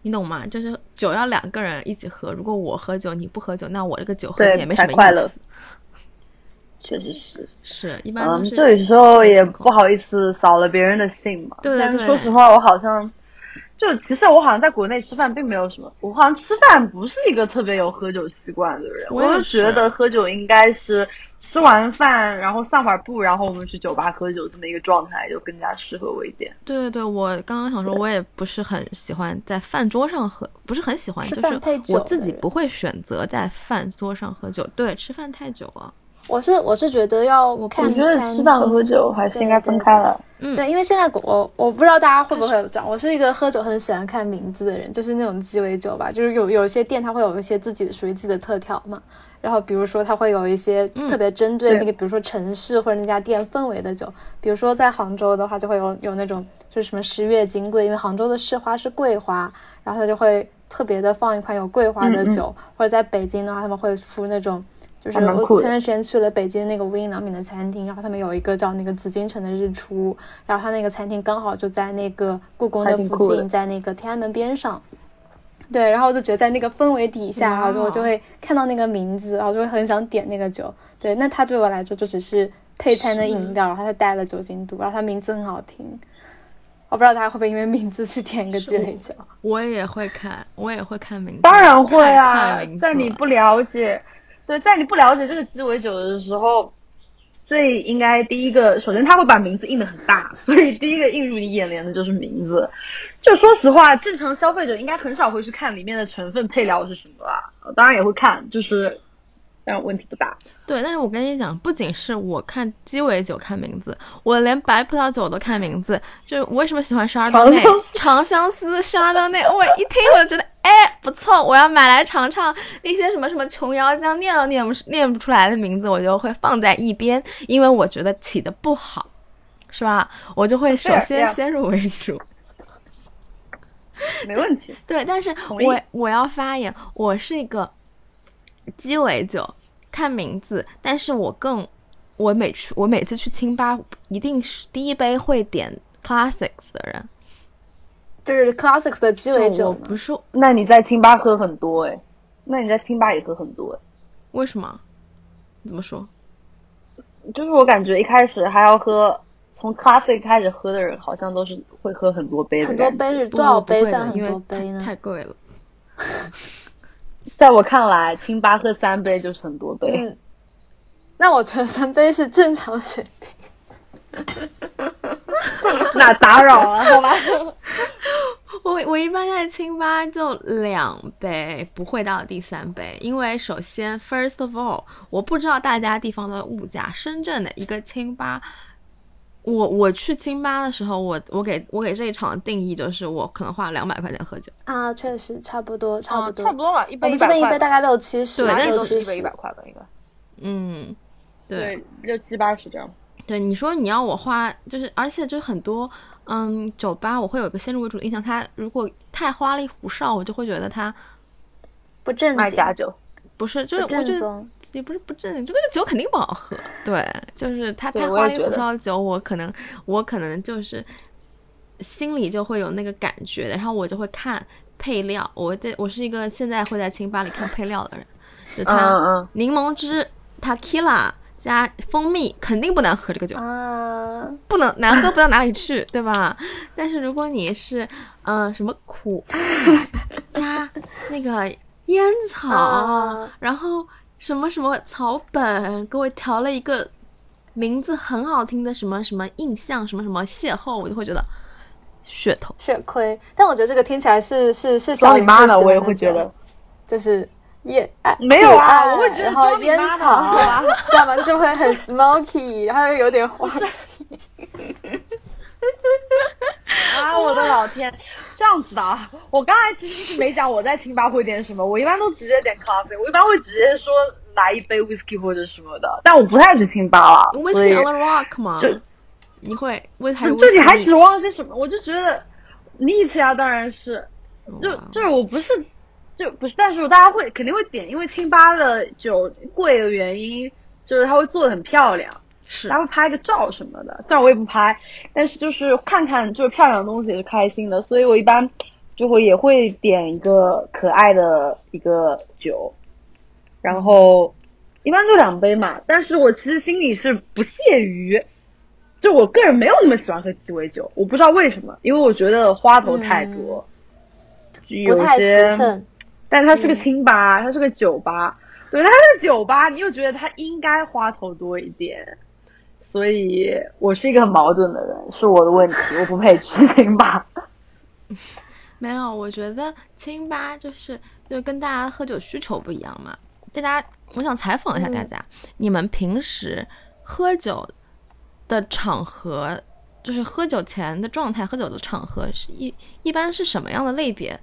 你懂吗？就是酒要两个人一起喝，如果我喝酒你不喝酒，那我这个酒喝的也没什么意思。确实是，是一般都是。这有时候也不好意思扫了别人的兴嘛。对对对。但是说实话，我好像。就其实我好像在国内吃饭并没有什么，我好像吃饭不是一个特别有喝酒习惯的人。我就觉得喝酒应该是吃完饭然后散会儿步，然后我们去酒吧喝酒这么一个状态，就更加适合我一点。对对对，我刚刚想说，我也不是很喜欢在饭桌上喝，不是很喜欢，就是我自己不会选择在饭桌上喝酒。对，吃饭太久了。我是我是觉得要看餐厅，吃饭喝酒还是应该分开了。嗯，对，因为现在我我不知道大家会不会有这样，我是一个喝酒很喜欢看名字的人，就是那种鸡尾酒吧，就是有有些店它会有一些自己的属于自己的特调嘛，然后比如说它会有一些特别针对那个，比如说城市或者那家店氛围的酒，比如说在杭州的话就会有有那种就是什么十月金桂，因为杭州的市花是桂花，然后它就会特别的放一款有桂花的酒，或者在北京的话他们会出那种。就是我前段时间去了北京那个无印良品的餐厅，然后他们有一个叫那个紫禁城的日出，然后他那个餐厅刚好就在那个故宫的附近，在那个天安门边上。对，然后我就觉得在那个氛围底下，然后就我就会看到那个名字，然后就会很想点那个酒。对，那它对我来说就只是配餐的饮料，然后它带了酒精度，然后它名字很好听。我不知道大家会不会因为名字去点一个鸡尾酒。我也会看，我也会看名字。当然会啊，在你不了解。对，在你不了解这个鸡尾酒的时候，最应该第一个，首先他会把名字印的很大，所以第一个映入你眼帘的就是名字。就说实话，正常消费者应该很少会去看里面的成分配料是什么吧，当然也会看，就是。但问题不大。对，但是我跟你讲，不仅是我看鸡尾酒看名字，我连白葡萄酒都看名字。就我为什么喜欢十二多内长相思十二多内，我一听我就觉得，哎，不错，我要买来尝尝。那些什么什么琼瑶浆念都念不念不出来的名字，我就会放在一边，因为我觉得起的不好，是吧？我就会首先先入为主。没问题。对，但是我我要发言，我是一个。鸡尾酒看名字，但是我更我每去我每次去清吧，一定是第一杯会点 classics 的人，就是 classics 的鸡尾酒。不是，那你在清吧喝很多哎？那你在清吧也喝很多哎？为什么？怎么说？就是我感觉一开始还要喝，从 classic 开始喝的人，好像都是会喝很多杯的，很多杯是多少杯算很多杯呢？太贵了。在我看来，清吧喝三杯就是很多杯。嗯，那我觉得三杯是正常水平。那打扰了，好吧？我我一般在清吧就两杯，不会到第三杯，因为首先，first of all，我不知道大家地方的物价。深圳的一个清吧，我我去清吧的时候，我我给我给这一场定义就是我可能花了两百块钱喝酒啊，确实差不多，差不多，差不多吧。一杯我们这边一杯大概六七十，对，六七十，一百块吧，应该。嗯，对，六七八十这样。对，你说你要我花，就是而且就很多，嗯，酒吧我会有一个先入为主的印象，他如果太花里胡哨，我就会觉得他不正经。假酒，不是，就是我觉得也不是不正经，就那个酒肯定不好喝。对，就是他太花里胡哨的酒，我可能我可能就是心里就会有那个感觉，然后我就会看配料。我在我是一个现在会在清吧里看配料的人，就他柠檬汁，Tequila。加蜂蜜肯定不难喝，这个酒啊，不能难喝不到哪里去，对吧？但是如果你是呃什么苦加那个烟草，然后什么什么草本，给我调了一个名字很好听的什么什么印象，什么什么邂逅，我就会觉得血头血亏。但我觉得这个听起来是是是小你妈的，我也会觉得就是。烟没有啊，我会觉得然后烟草，这样吧，就会很 smoky，然后又有点花。啊，我的老天，这样子的啊！我刚才其实是没讲我在清吧会点什么，我一般都直接点咖啡，我一般会直接说来一杯 whisky 或者什么的，但我不太去清吧了。whisky on the rock 吗？就你会为还这你还指望些什么？我就觉得力气啊，当然是，就就是我不是。就不是，但是大家会肯定会点，因为清吧的酒贵的原因，就是它会做的很漂亮，是，他会拍个照什么的。虽然我也不拍，但是就是看看就是漂亮的东西也是开心的，所以我一般就会也会点一个可爱的一个酒，然后一般就两杯嘛。但是我其实心里是不屑于，就我个人没有那么喜欢喝鸡尾酒，我不知道为什么，因为我觉得花头太多，不太实诚。但它是个清吧，它是个酒吧，对，它是酒吧，你又觉得它应该花头多一点，所以我是一个很矛盾的人，是我的问题，我不配去清吧。没有，我觉得清吧就是就跟大家喝酒需求不一样嘛。大家，我想采访一下大家，你们平时喝酒的场合，就是喝酒前的状态，喝酒的场合是一一般是什么样的类别？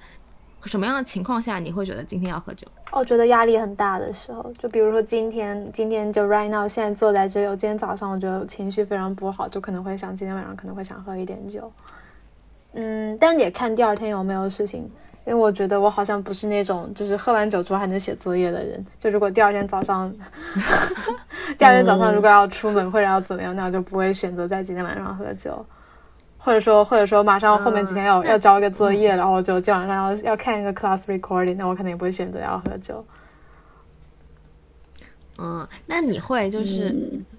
什么样的情况下你会觉得今天要喝酒？我觉得压力很大的时候，就比如说今天，今天就 right now，现在坐在这里，我今天早上我觉得情绪非常不好，就可能会想今天晚上可能会想喝一点酒。嗯，但也看第二天有没有事情，因为我觉得我好像不是那种就是喝完酒之后还能写作业的人。就如果第二天早上，第二天早上如果要出门或者要怎么样，那我就不会选择在今天晚上喝酒。或者说，或者说，马上后面几天要要交一个作业，然后就今晚上要要看一个 class recording，那我肯定不会选择要喝酒。嗯，那你会就是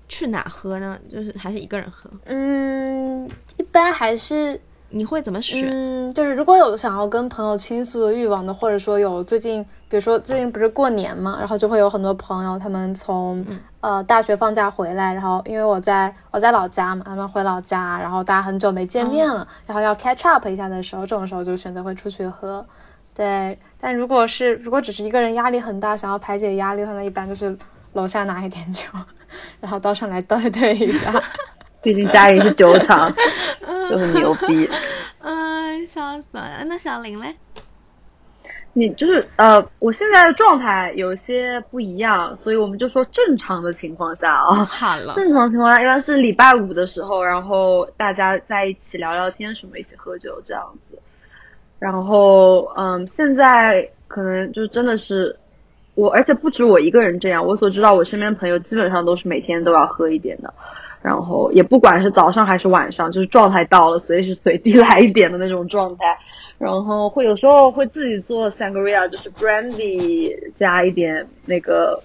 去哪喝呢？就是还是一个人喝？嗯，一般还是。你会怎么选？嗯，就是如果有想要跟朋友倾诉的欲望的，或者说有最近，比如说最近不是过年嘛，然后就会有很多朋友他们从呃大学放假回来，然后因为我在我在老家嘛，他们回老家，然后大家很久没见面了，然后要 catch up 一下的时候，这种时候就选择会出去喝。对，但如果是如果只是一个人压力很大，想要排解压力的话，那一般就是楼下拿一点酒，然后到上来兑兑一下。毕竟家里是酒厂，就很牛逼。嗯，笑死了。那小林嘞？你就是呃，我现在的状态有些不一样，所以我们就说正常的情况下啊。好了。正常情况下一般是礼拜五的时候，然后大家在一起聊聊天，什么一起喝酒这样子。然后嗯，现在可能就真的是我，而且不止我一个人这样。我所知道，我身边朋友基本上都是每天都要喝一点的。然后也不管是早上还是晚上，就是状态到了，随时随地来一点的那种状态。然后会有时候会自己做 sangria，就是 brandy 加一点那个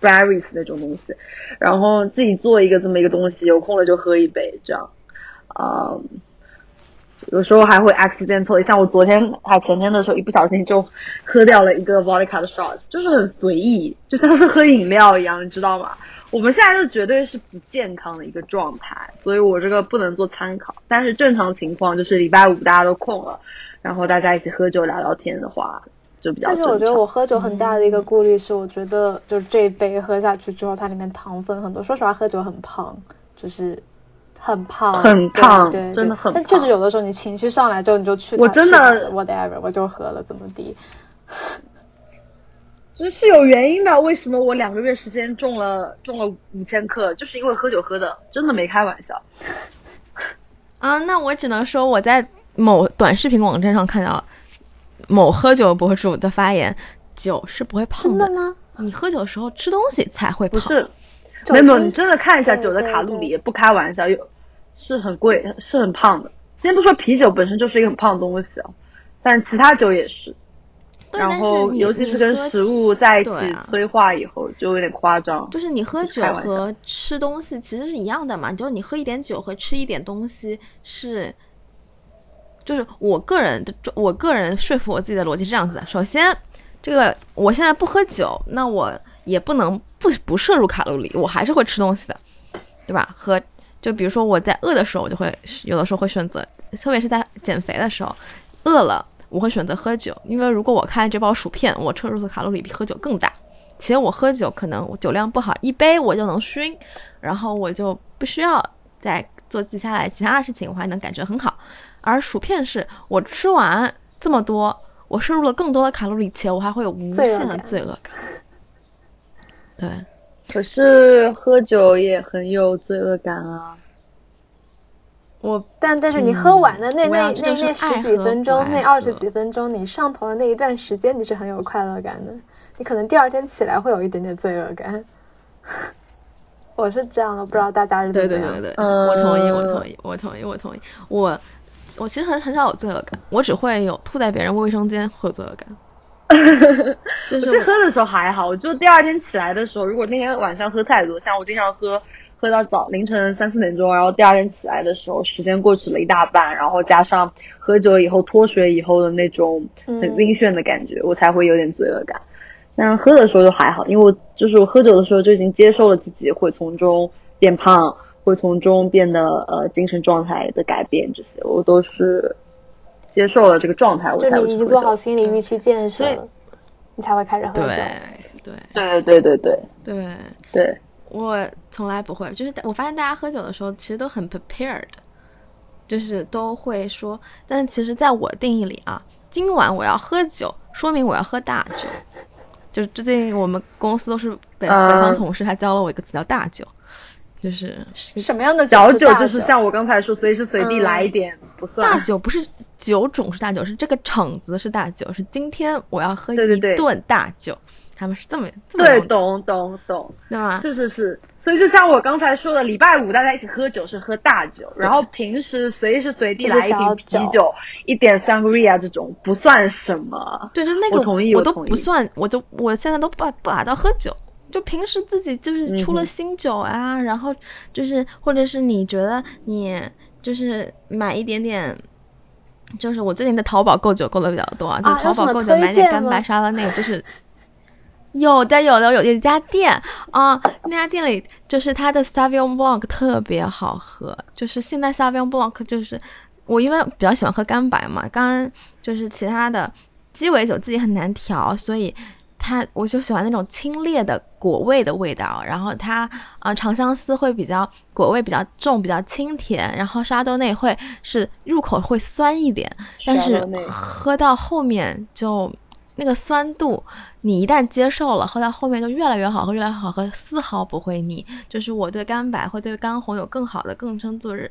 berries 那种东西，然后自己做一个这么一个东西，有空了就喝一杯这样。嗯，有时候还会 accidental，像我昨天还前天的时候，一不小心就喝掉了一个 vodka 的 shots，就是很随意，就像是喝饮料一样，你知道吗？我们现在就绝对是不健康的一个状态，所以我这个不能做参考。但是正常情况就是礼拜五大家都空了，然后大家一起喝酒聊聊天的话，就比较。但是我觉得我喝酒很大的一个顾虑是，我觉得就是这一杯喝下去之后，它里面糖分很多。说实话，喝酒很胖，就是很胖，很胖，对，真的很。但确实有的时候你情绪上来之后，你就去，我真的 whatever，我就喝了，怎么地。这 是有原因的，为什么我两个月时间重了重了五千克，就是因为喝酒喝的，真的没开玩笑。啊，那我只能说我在。某短视频网站上看到某喝酒博主的发言，酒是不会胖的吗？你喝酒的时候吃东西才会胖。不是，没有，你真的看一下酒的卡路里，不开玩笑，有是很贵，是很胖的。先不说啤酒本身就是一个很胖的东西啊，但是其他酒也是。然后，尤其是跟食物在一起催化以后，就有点夸张。就是你喝酒和吃东西其实是一样的嘛，就是你喝一点酒和吃一点东西是。就是我个人的，我个人说服我自己的逻辑是这样子的：首先，这个我现在不喝酒，那我也不能不不摄入卡路里，我还是会吃东西的，对吧？和就比如说我在饿的时候，我就会有的时候会选择，特别是在减肥的时候，饿了我会选择喝酒，因为如果我看这包薯片，我摄入的卡路里比喝酒更大，且我喝酒可能我酒量不好，一杯我就能熏，然后我就不需要再做接下来其他的事情，我还能感觉很好。而薯片是我吃完这么多，我摄入了更多的卡路里，且我还会有无限的罪恶感。对，可是喝酒也很有罪恶感啊。我但但是你喝完的那那那那十几分钟，那二十几分钟，你上头的那一段时间，你是很有快乐感的。你可能第二天起来会有一点点罪恶感。我是这样的，不知道大家是怎么样。对对对对，我同意，我同意，我同意，我同意，我。我其实很很少有罪恶感，我只会有吐在别人卫生间会有罪恶感。就是喝的时候还好，就第二天起来的时候，如果那天晚上喝太多，像我经常喝喝到早凌晨三四点钟，然后第二天起来的时候，时间过去了一大半，然后加上喝酒以后脱水以后的那种很晕眩的感觉，我才会有点罪恶感。但是喝的时候就还好，因为我就是我喝酒的时候就已经接受了自己会从中变胖。会从中变得呃精神状态的改变，这些我都是接受了这个状态，我才你已经做好心理预期建设，你才会开始喝酒。对对对对对对对对，我从来不会，就是我发现大家喝酒的时候其实都很 prepared，就是都会说，但其实在我定义里啊，今晚我要喝酒，说明我要喝大酒。就是最近我们公司都是北北方同事，他教了我一个词叫大酒。就是什么样的小酒？就是像我刚才说，随时随地来一点不算。大酒不是酒种是大酒，是这个场子是大酒，是今天我要喝一顿大酒。他们是这么这么对，懂懂懂，对吗？是是是，所以就像我刚才说的，礼拜五大家一起喝酒是喝大酒，然后平时随时随地来一瓶啤酒，一点 sangria 这种不算什么。对，就那个我同意，我都不算，我都我现在都不不把它喝酒。就平时自己就是出了新酒啊，然后就是或者是你觉得你就是买一点点，就是我最近在淘宝购酒购的比较多啊，就淘宝购酒买点干白沙拉那个，就是有的有的有有一家店啊，那家店里就是它的 Sauvignon Blanc 特别好喝，就是现在 Sauvignon Blanc 就是我因为比较喜欢喝干白嘛，刚刚就是其他的鸡尾酒自己很难调，所以。它我就喜欢那种清冽的果味的味道，然后它啊长相思会比较果味比较重，比较清甜，然后沙多内会是入口会酸一点，但是喝到后面就那个酸度，你一旦接受了，喝到后面就越来越好喝，越来越好喝，丝毫不会腻。就是我对干白会对干红有更好的更深度的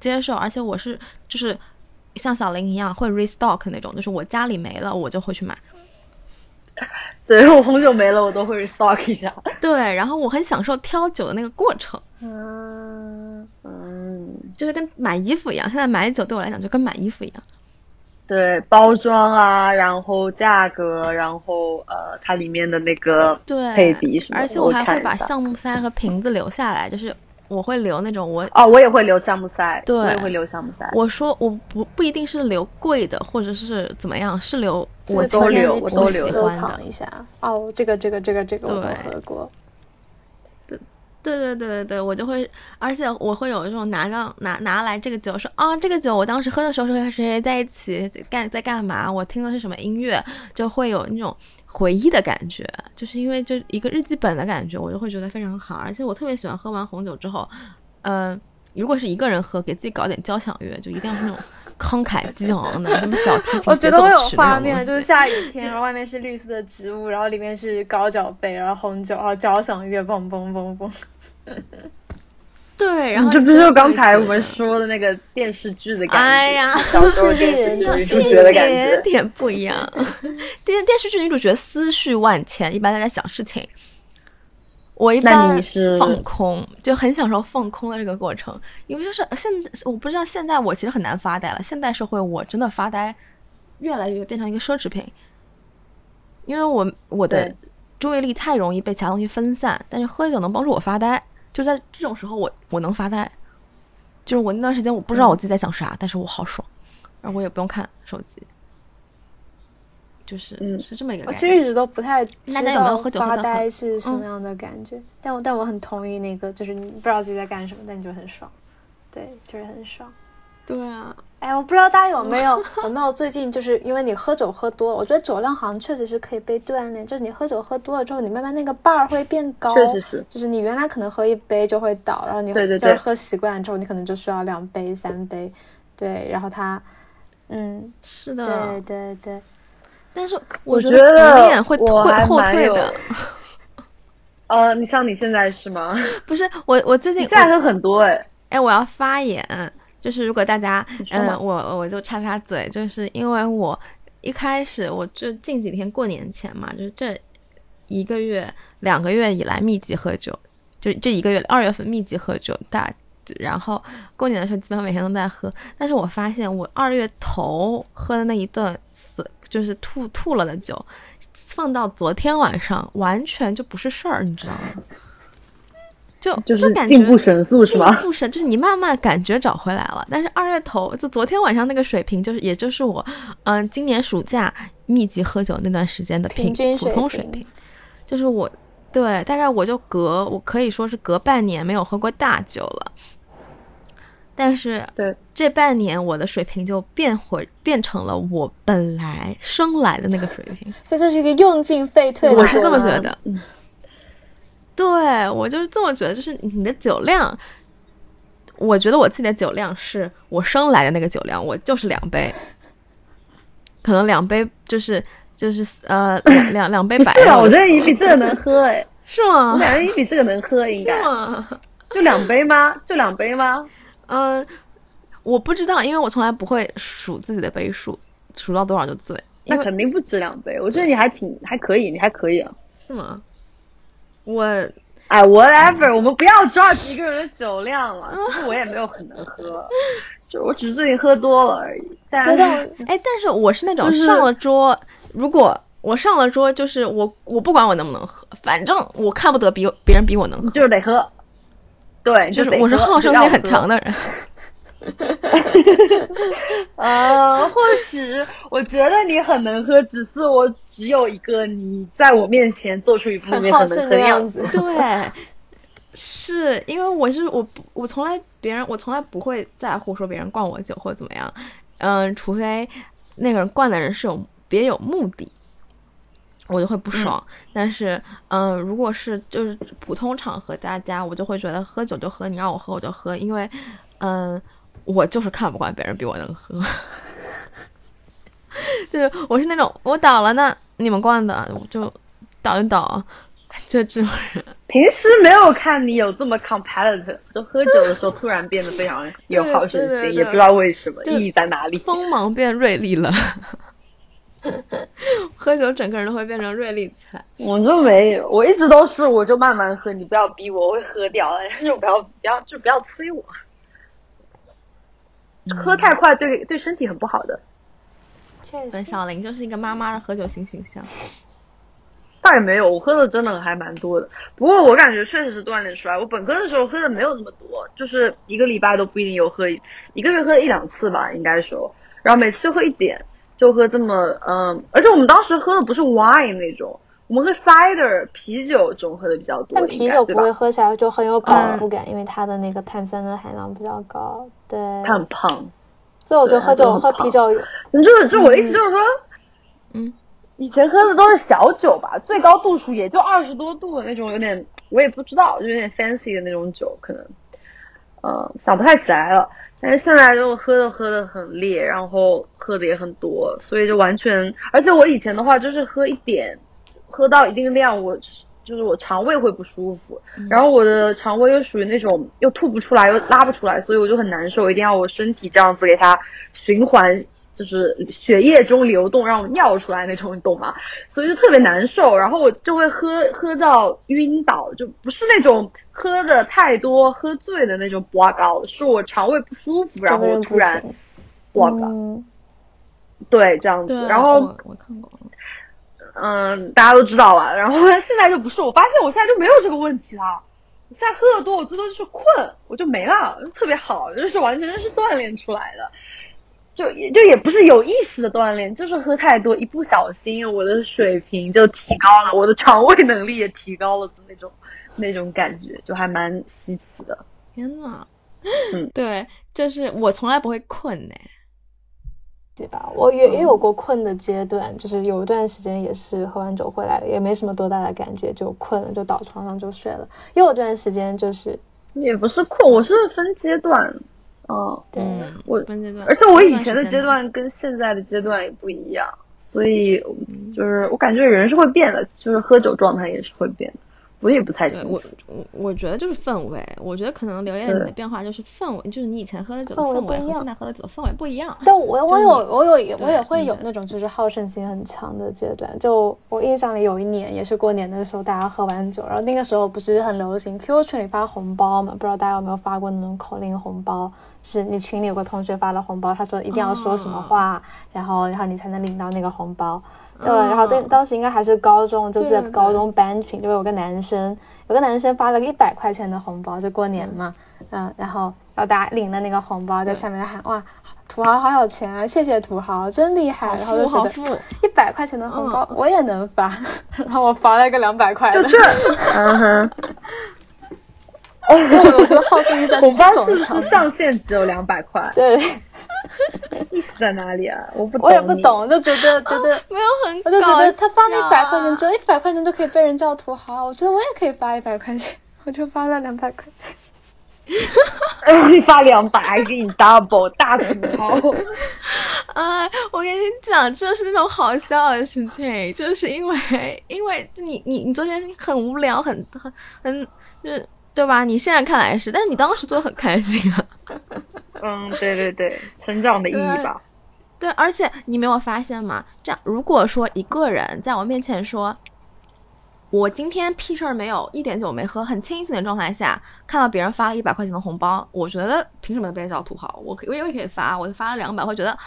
接受，而且我是就是像小林一样会 restock 那种，就是我家里没了我就会去买。对我红酒没了，我都会 restock 一下。对，然后我很享受挑酒的那个过程。嗯嗯，就是跟买衣服一样，现在买酒对我来讲就跟买衣服一样。对，包装啊，然后价格，然后呃，它里面的那个对配比什么，而且我还会把橡木塞和瓶子留下来，就是。我会留那种我哦，我也会留项目塞，对，我也会留项目塞。我说我不不一定是留贵的，或者是怎么样，是留我都留，我都留收藏一下。哦，这个这个这个这个我都喝过。对对对对对，我就会，而且我会有一种拿上拿拿来这个酒，说啊，这个酒我当时喝的时候是和谁谁在一起干在干嘛，我听的是什么音乐，就会有那种回忆的感觉，就是因为就一个日记本的感觉，我就会觉得非常好。而且我特别喜欢喝完红酒之后，嗯，如果是一个人喝，给自己搞点交响乐，就一定要是那种 慷慨激昂的，那么小提琴 我觉得我有画面，就是下雨天，然后外面是绿色的植物，然后里面是高脚杯，然后红酒，然后交响乐，嘣嘣嘣嘣。对，然后这不就是刚才我们说的那个电视剧的感觉？哎呀，都是电视剧女主角的感觉，有点不一样。电电视剧女主角思绪万千，一般在想事情。我一般放空，就很享受放空的这个过程。因为就是现，我不知道现在我其实很难发呆了。现代社会，我真的发呆越来越变成一个奢侈品，因为我我的注意力太容易被其他东西分散，但是喝酒能帮助我发呆。就在这种时候，我我能发呆，就是我那段时间我不知道我自己在想啥，但是我好爽，然后我也不用看手机，就是嗯是这么一个。我其实一直都不太知道发呆是什么样的感觉，但我但我很同意那个，就是你不知道自己在干什么，但你就很爽，对，就是很爽。对啊。哎，我不知道大家有 没有有没有最近就是因为你喝酒喝多，我觉得酒量好像确实是可以被锻炼。就是你喝酒喝多了之后，你慢慢那个 bar 会变高，确实是。就是你原来可能喝一杯就会倒，然后你就是喝习惯之后，你可能就需要两杯三杯，对。然后他，嗯，是的，对对对。但是我觉得会会后退的。呃，你像你现在是吗？不是，我我最近现在喝很多哎哎，我要发言。就是如果大家，嗯，我我就插插嘴，就是因为我一开始我就近几天过年前嘛，就是这一个月两个月以来密集喝酒，就这一个月二月份密集喝酒，大然后过年的时候基本上每天都在喝，但是我发现我二月头喝的那一顿死就是吐吐了的酒，放到昨天晚上完全就不是事儿，你知道吗？就就是感觉进步神速是吧？进步神就是你慢慢感觉找回来了，但是二月头就昨天晚上那个水平，就是也就是我，嗯，今年暑假密集喝酒那段时间的平均普通水平，就是我对大概我就隔我可以说是隔半年没有喝过大酒了，但是对这半年我的水平就变回变成了我本来生来的那个水平，这就是一个用进废退，我是这么觉得。对我就是这么觉得，就是你的酒量，我觉得我自己的酒量是我生来的那个酒量，我就是两杯，可能两杯就是就是呃两两两杯白。是啊，我觉得你比这个能喝哎，是吗？我感觉你比这个能喝，应该。就两杯吗？就两杯吗？嗯，我不知道，因为我从来不会数自己的杯数，数到多少就醉。那肯定不止两杯，我觉得你还挺还可以，你还可以啊。是吗？我哎，whatever，我们不要抓一个人的酒量了。其实我也没有很能喝，就我只是最近喝多了而已。但是，哎，但是我是那种上了桌，如果我上了桌，就是我我不管我能不能喝，反正我看不得比别人比我能喝，就是得喝。对，就是我是好胜心很强的人。呃，或许我觉得你很能喝，只是我只有一个你在我面前做出一副你很能喝的样子。对，是因为我是我我从来别人我从来不会在乎说别人灌我酒或者怎么样，嗯，除非那个人灌的人是有别有目的，我就会不爽。但是嗯，如果是就是普通场合大家，我就会觉得喝酒就喝，你让我喝我就喝，因为嗯。我就是看不惯别人比我能喝，就是我是那种我倒了那你们灌的就倒就倒，就这种人。平时没有看你有这么 competitive，就喝酒的时候突然变得非常有好胜心，也不知道为什么，意义在哪里？锋芒变锐利了，喝酒整个人都会变成瑞丽起来。我就没有，我一直都是我就慢慢喝，你不要逼我，我会喝掉，但是不要不要就不要催我。喝太快对对身体很不好的。确实，小林就是一个妈妈的喝酒型形象。倒也没有，我喝的真的还蛮多的。不过我感觉确实是锻炼出来。我本科的时候喝的没有那么多，就是一个礼拜都不一定有喝一次，一个月喝一两次吧，应该说。然后每次就喝一点，就喝这么嗯，而且我们当时喝的不是 wine 那种，我们喝 cider 啤酒中喝的比较多，但啤酒不会喝起来就很有饱腹感，因为它的那个碳酸的含量比较高。对，它很胖，所以我觉得喝酒喝啤酒，你就是就我意思就是说，嗯，以前喝的都是小酒吧，最高度数也就二十多度的那种，有点我也不知道，就有点 fancy 的那种酒，可能，呃，想不太起来了。但是现在就喝的喝的很烈，然后喝的也很多，所以就完全，而且我以前的话就是喝一点，喝到一定量，我就是我肠胃会不舒服，然后我的肠胃又属于那种又吐不出来又拉不出来，所以我就很难受，一定要我身体这样子给它循环。就是血液中流动，让我尿出来那种，你懂吗？所以就特别难受，然后我就会喝喝到晕倒，就不是那种喝的太多喝醉的那种刮高，是我肠胃不舒服，然后我突然刮高。对，这样子。然后我看过。嗯，大家都知道吧？然后现在就不是，我发现我现在就没有这个问题了。我现在喝的多，我最多就是困，我就没了，特别好，就是完全是锻炼出来的。就也就也不是有意思的锻炼，就是喝太多，一不小心我的水平就提高了，我的肠胃能力也提高了的那种那种感觉，就还蛮稀奇的。天呐，嗯，对，就是我从来不会困呢，对吧？我也也有过困的阶段，就是有一段时间也是喝完酒回来，也没什么多大的感觉，就困了，就倒床上就睡了。又有段时间就是也不是困，我是分阶段。哦，对，我，而且我以前的阶段跟现在的阶段也不一样，所以就是我感觉人是会变的，就是喝酒状态也是会变的。我也不太清楚，我我我觉得就是氛围，我觉得可能刘烨你的变化就是氛围，就是你以前喝的酒的氛围和现在喝的酒的氛围不一样。但我我有我有我也会有那种就是好胜心很强的阶段。就我印象里有一年也是过年的时候，大家喝完酒，然后那个时候不是很流行 QQ 群里发红包嘛？不知道大家有没有发过那种口令红包？是你群里有个同学发了红包，他说一定要说什么话，然后然后你才能领到那个红包。对，然后当当时应该还是高中，就是高中班群，就有个男生，有个男生发了个一百块钱的红包，就过年嘛，嗯，然后然后大家领了那个红包，在下面喊哇，土豪好有钱啊，谢谢土豪，真厉害，然后就觉得一百块钱的红包我也能发，然后我发了一个两百块的，就这，嗯哼。哦，我觉得好胜心在红包是上限只有两百块，对，意思在哪里啊？我不，我也不懂，就觉得觉得没有很，我就觉得他发了一百块钱，只有一百块钱就可以被人叫土豪，我觉得我也可以发一百块钱，我就发了两百块钱，你发两百还给你 double 大土豪，哎！我跟你讲，这是那种好笑的事情，就是因为因为你你你做这件事情很无聊，很很很就是。对吧？你现在看来是，但是你当时做的很开心啊。嗯，对对对，成长的意义吧。对，而且你没有发现吗？这样，如果说一个人在我面前说，我今天屁事儿没有，一点酒没喝，很清醒的状态下，看到别人发了一百块钱的红包，我觉得凭什么被人叫土豪？我可我也可以发，我发了两百，会觉得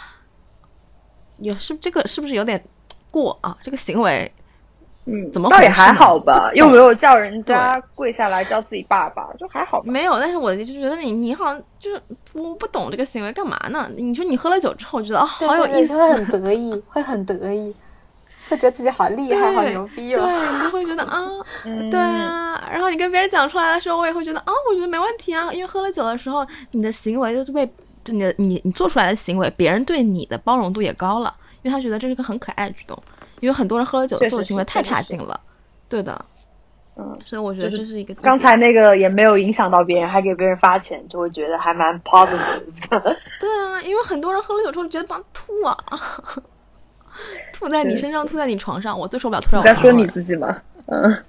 也是这个是不是有点过啊？这个行为。嗯，怎么倒也还好吧，又没有叫人家跪下来叫自己爸爸，就还好。没有，但是我就觉得你你好像就是我不懂这个行为干嘛呢？你说你喝了酒之后觉得好有意思，会很得意，会很得意，会觉得自己好厉害，好牛逼哦。对，你就会觉得啊，对啊。然后你跟别人讲出来的时候，我也会觉得啊，我觉得没问题啊，因为喝了酒的时候，你的行为就是被就你的你你做出来的行为，别人对你的包容度也高了，因为他觉得这是个很可爱的举动。因为很多人喝了酒做的行为太差劲了，对的，嗯，所以我觉得这是一个。刚才那个也没有影响到别人，还给别人发钱，就会觉得还蛮 positive。对啊，因为很多人喝了酒之后觉得帮吐啊，吐在你身上，吐在你床上，我最受不了吐在我在说你自己吗？嗯，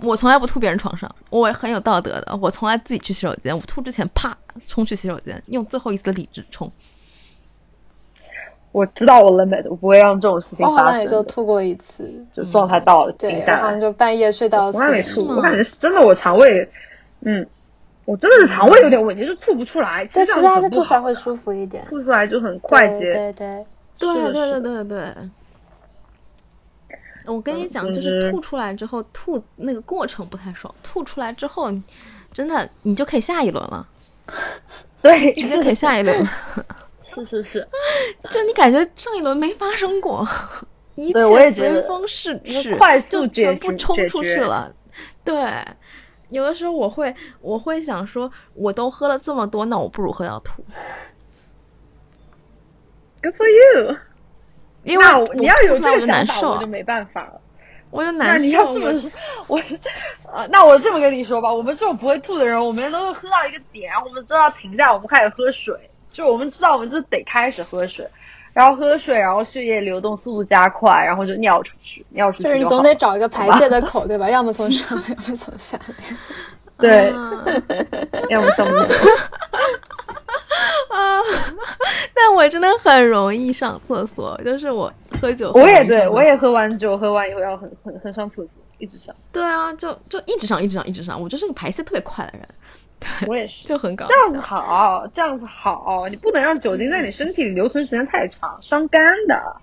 我从来不吐别人床上，我很有道德的，我从来自己去洗手间，我吐之前啪冲去洗手间，用最后一丝理智冲。我知道我 limit，我不会让这种事情发生。我好像也就吐过一次，就状态到了，对，然后就半夜睡到。从来没吐，我感觉真的我肠胃，嗯，我真的是肠胃有点问题，就吐不出来。其实还是吐出来会舒服一点，吐出来就很快捷。对对对对对对对。我跟你讲，就是吐出来之后，吐那个过程不太爽，吐出来之后，真的你就可以下一轮了。对，直接可以下一轮。是是是，就你感觉上一轮没发生过，一切随风逝去，快速全部冲出去了。对，有的时候我会我会想说，我都喝了这么多，那我不如喝到吐。Good for you。因为你要有这个想法，我就没办法了。我就难受。那你要这么说，我啊，那我这么跟你说吧，我们这种不会吐的人，我们都会喝到一个点，我们知道停下，我们开始喝水。就我们知道，我们就得开始喝水，然后喝水，然后血液流动速度加快，然后就尿出去，尿出去。就是你总得找一个排泄的口，对吧？要么从上面，要么从下面。对，要么上面。啊！但我真的很容易上厕所，就是我喝酒，我也对我也喝完酒，喝完以后要很很很上厕所，一直上。对啊，就就一直上，一直上，一直上。我就是个排泄特别快的人。我也是，就很搞笑。这样子好，这样子好，你不能让酒精在你身体里留存时间太长，伤肝的。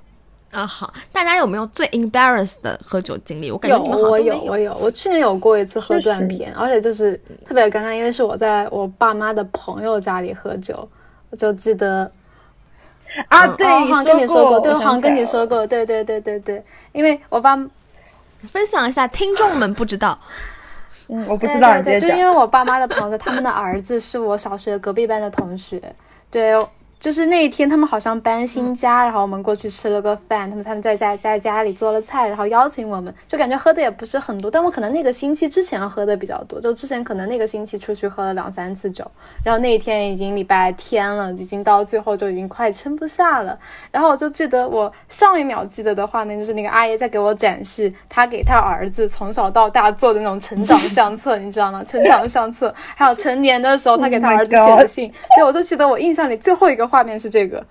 啊，好，大家有没有最 embarrassed 的喝酒经历？我感觉你们我有，我有，我去年有过一次喝断片，而且就是特别尴尬，因为是我在我爸妈的朋友家里喝酒，我就记得啊，对，我好像跟你说过，对，我好像跟你说过，对对对对对，因为我爸分享一下，听众们不知道，嗯，我不知道，对对，就因为我爸妈的朋友，他们的儿子是我小学隔壁班的同学，对。就是那一天，他们好像搬新家，然后我们过去吃了个饭。他们他们在在在家里做了菜，然后邀请我们，就感觉喝的也不是很多。但我可能那个星期之前喝的比较多，就之前可能那个星期出去喝了两三次酒，然后那一天已经礼拜天了，已经到最后就已经快撑不下了。然后我就记得我上一秒记得的画面，就是那个阿姨在给我展示她给她儿子从小到大做的那种成长相册，你知道吗？成长相册，还有成年的时候她给她儿子写的信。对，我就记得我印象里最后一个。画面是这个，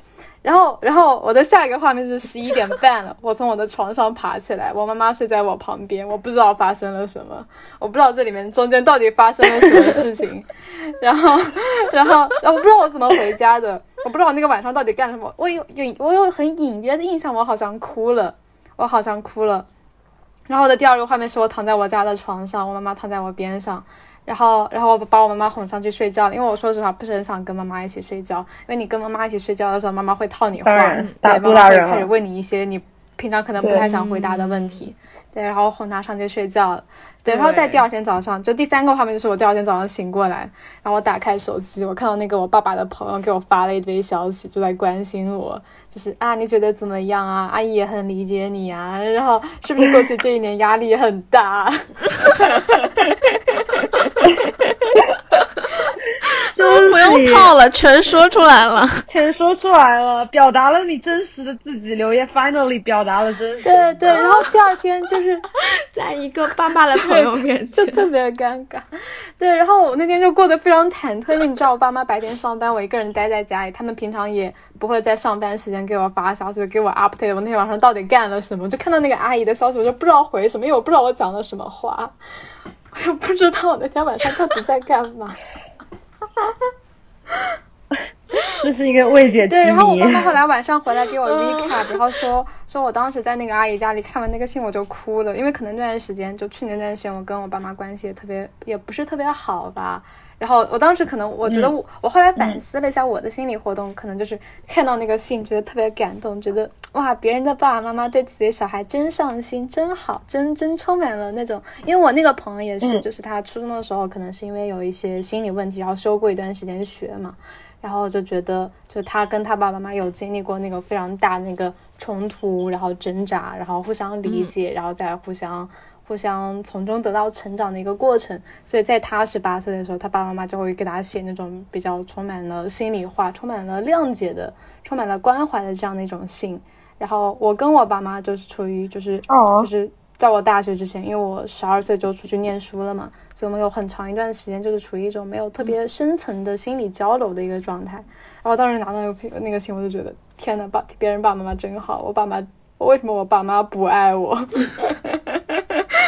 然后，然后我的下一个画面是十一点半了，我从我的床上爬起来，我妈妈睡在我旁边，我不知道发生了什么，我不知道这里面中间到底发生了什么事情，然后，然后，然后我不知道我怎么回家的，我不知道我那个晚上到底干什么，我有有我有很隐约的印象，我好像哭了，我好像哭了，然后我的第二个画面是我躺在我家的床上，我妈妈躺在我边上。然后，然后我把我妈妈哄上去睡觉，因为我说实话不是很想跟妈妈一起睡觉，因为你跟妈妈一起睡觉的时候，妈妈会套你话，对，妈妈会开始问你一些你平常可能不太想回答的问题，对，然后哄他上去睡觉了，对，然后在第二天早上，就第三个画面就是我第二天早上醒过来，然后我打开手机，我看到那个我爸爸的朋友给我发了一堆消息，就在关心我，就是啊，你觉得怎么样啊？阿姨也很理解你啊，然后是不是过去这一年压力很大？不用套了，全说出来了，全说出来了，表达了你真实的自己。刘烨 finally 表达了真实。对对，然后第二天就是 在一个爸爸的朋友面前，就特别尴尬。对，然后我那天就过得非常忐忑，因为你知道我爸妈白天上班，我一个人待在家里，他们平常也不会在上班时间给我发消息，给我 update 我那天晚上到底干了什么。就看到那个阿姨的消息，我就不知道回什么，因为我不知道我讲了什么话。我就不知道我那天晚上到底在干嘛，这是一个未解之谜。对，然后我爸妈后来晚上回来给我 recap，然后说说我当时在那个阿姨家里看完那个信我就哭了，因为可能那段时间就去年那段时间我跟我爸妈关系也特别也不是特别好吧。然后我当时可能我觉得我我后来反思了一下我的心理活动，可能就是看到那个信觉得特别感动，觉得哇别人的爸爸妈妈对自己的小孩真上心真好，真真充满了那种。因为我那个朋友也是，就是他初中的时候可能是因为有一些心理问题，然后休过一段时间学嘛，然后就觉得就他跟他爸爸妈妈有经历过那个非常大那个冲突，然后挣扎，然后互相理解，然后再互相。互相从中得到成长的一个过程，所以在他十八岁的时候，他爸爸妈妈就会给他写那种比较充满了心里话、充满了谅解的、充满了关怀的这样的一种信。然后我跟我爸妈就是处于就是就是在我大学之前，因为我十二岁就出去念书了嘛，所以我们有很长一段时间就是处于一种没有特别深层的心理交流的一个状态。然后当时拿到那个那个信，我就觉得天呐，爸别人爸爸妈妈真好，我爸妈为什么我爸妈不爱我？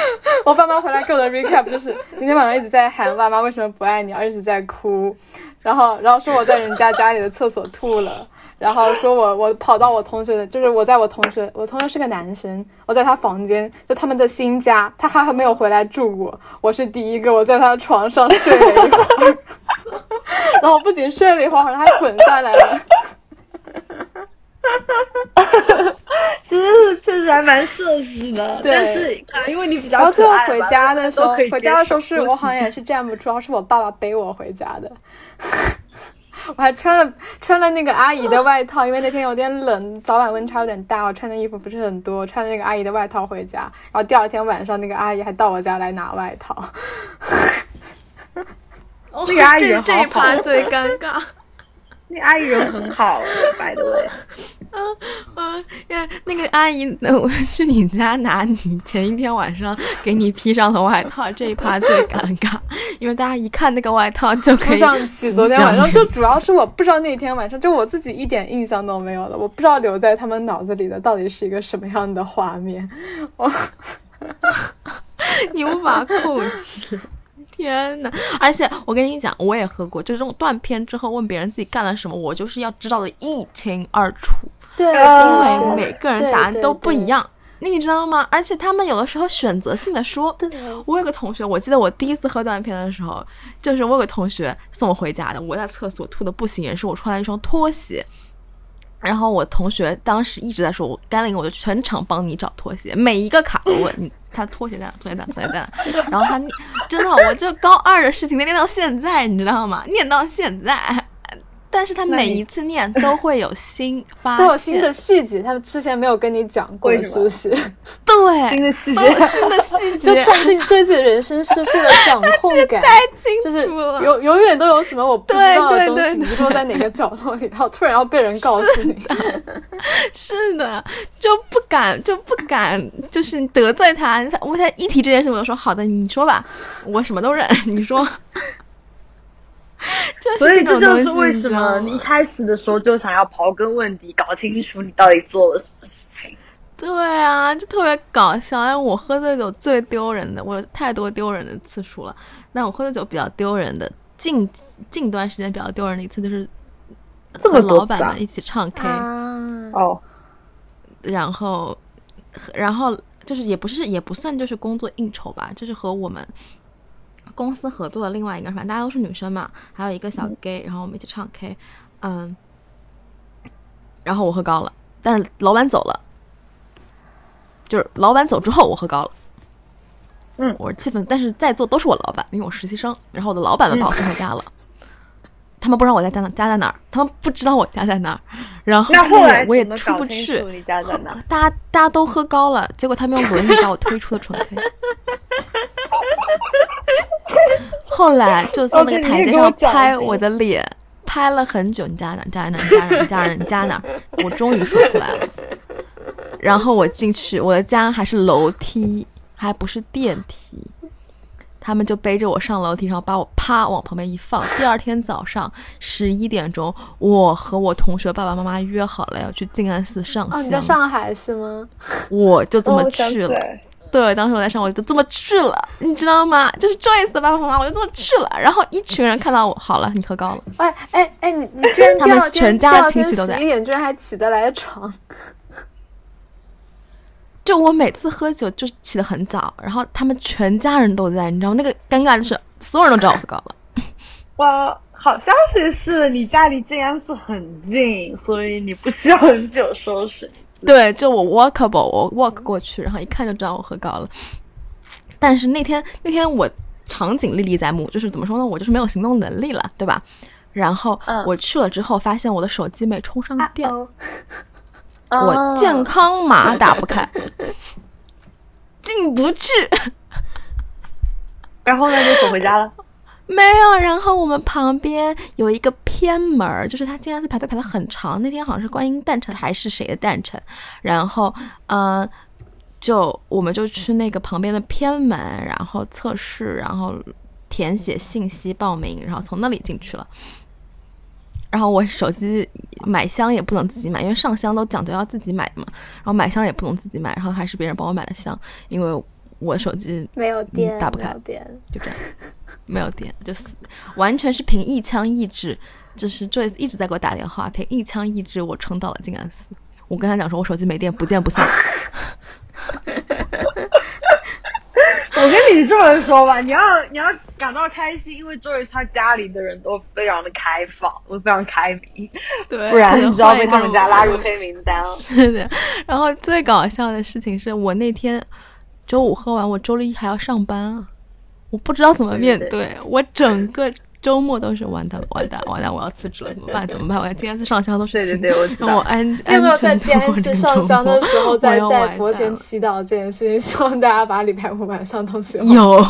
我爸妈回来给我的 recap 就是那天晚上一直在喊爸妈 为什么不爱你，而一直在哭，然后然后说我在人家家里的厕所吐了，然后说我我跑到我同学的，就是我在我同学，我同学是个男生，我在他房间，就他们的新家，他还没有回来住过，我是第一个，我在他的床上睡了一会儿，然后不仅睡了一会儿，好像还滚下来了。其实确实还蛮社死的，但是因为你比较然后最后回家的时候，回家的时候是我好像也是站不住，是我爸爸背我回家的。我还穿了穿了那个阿姨的外套，因为那天有点冷，早晚温差有点大，我穿的衣服不是很多，穿了那个阿姨的外套回家。然后第二天晚上，那个阿姨还到我家来拿外套。那个阿姨这一趴最尴尬。那阿姨人很好，白的喂。嗯 嗯，呀，那个阿姨，我去你家拿你前一天晚上给你披上的外套，这一趴最尴尬，因为大家一看那个外套就可以想起昨天晚上，就主要是我不知道那天晚上，就我自己一点印象都没有了，我不知道留在他们脑子里的到底是一个什么样的画面，我，你无法控制。天呐！而且我跟你讲，我也喝过，就这种断片之后问别人自己干了什么，我就是要知道的一清二楚。对，因为每个人答案都不一样，你知道吗？而且他们有的时候选择性的说。对。我有个同学，我记得我第一次喝断片的时候，就是我有个同学送我回家的，我在厕所吐的不行也，是我穿了一双拖鞋。然后我同学当时一直在说，我干了一个，我就全场帮你找拖鞋，每一个卡都问你，他拖鞋在哪？拖鞋在哪？拖鞋在哪？然后他真的，我就高二的事情念到现在，你知道吗？念到现在。但是他每一次念都会有新 发，都有新的细节，他之前没有跟你讲过，是不是？对，新的细节，新的细节，就突然对对自己的人生失去了掌控感，太清就是永永远都有什么我不知道的东西，你不知道在哪个角落里，然后突然要被人告诉你，是的，就不敢就不敢就是得罪他，我他一提这件事，我就说好的，你说吧，我什么都认，你说。所以这就是为什么你一开始的时候就想要刨根问底，搞清楚你到底做了什么事情。对啊，就特别搞笑。哎，我喝醉酒最丢人的，我有太多丢人的次数了。那我喝醉酒比较丢人的，近近段时间比较丢人的一次就是和老板们一起唱 K 哦，然后然后就是也不是也不算就是工作应酬吧，就是和我们。公司合作的另外一个，反正大家都是女生嘛，还有一个小 gay，然后我们一起唱 K，嗯，然后我喝高了，但是老板走了，就是老板走之后我喝高了，嗯，我是气愤，但是在座都是我老板，因为我实习生，然后我的老板们把我送回家了，他们不知道我在家哪家在哪儿，他们不知道我家在哪儿，然后我也出不去，家在哪？大家大家都喝高了，结果他们用轮椅把我推出了纯 K。后来就在那个台阶上拍我的脸，拍了很久。你家哪？家哪？家哪？家哪？你家哪？我终于说出来了。然后我进去，我的家还是楼梯，还不是电梯。他们就背着我上楼梯，然后把我啪往旁边一放。第二天早上十一点钟，我和我同学爸爸妈妈约好了要去静安寺上香。你在上海是吗？我就这么去了。对，当时我在上，我就这么去了，你知道吗？就是 Joyce 的爸爸妈妈，我就这么去了。然后一群人看到我，好了，你喝高了。哎哎哎，你你居然他们全家的亲戚都在，十一点居然还起得来床。就我每次喝酒就起得很早，然后他们全家人都在，你知道那个尴尬的是，所有人都知道我喝高了。哇，好消息是你家离静安寺很近，所以你不需要很久收拾。对，就我 walkable，我 walk 过去，然后一看就知道我喝高了。但是那天那天我场景历历在目，就是怎么说呢，我就是没有行动能力了，对吧？然后我去了之后，发现我的手机没充上电，我健康码打不开，进不去。然后呢，就走回家了。没有，然后我们旁边有一个偏门儿，就是他竟然是排队排的很长。那天好像是观音诞辰还是谁的诞辰，然后嗯，就我们就去那个旁边的偏门，然后测试，然后填写信息报名，然后从那里进去了。然后我手机买香也不能自己买，因为上香都讲究要自己买的嘛。然后买香也不能自己买，然后还是别人帮我买的香，因为。我手机没有电，打不开，就这样，没有电，就是完全是凭一腔意志，就是 Joyce 一直在给我打电话，凭一腔意志我撑到了静安寺。我跟他讲说，我手机没电，不见不散。我跟你这么说吧，你要你要感到开心，因为周围他家里的人都非常的开放，都非常开明。对，不然你知道被他们家拉入黑名单了。是的。然后最搞笑的事情是我那天周五喝完，我周六一还要上班啊，我不知道怎么面对，我整个。周末都是完蛋了，完蛋，完蛋！我要辞职了，怎么办？怎么办？我要今天次上香都是对对对，我知道。我安要不要在今天次上香的时候，在在佛前祈祷这件事情？希望大家把礼拜五晚上东西有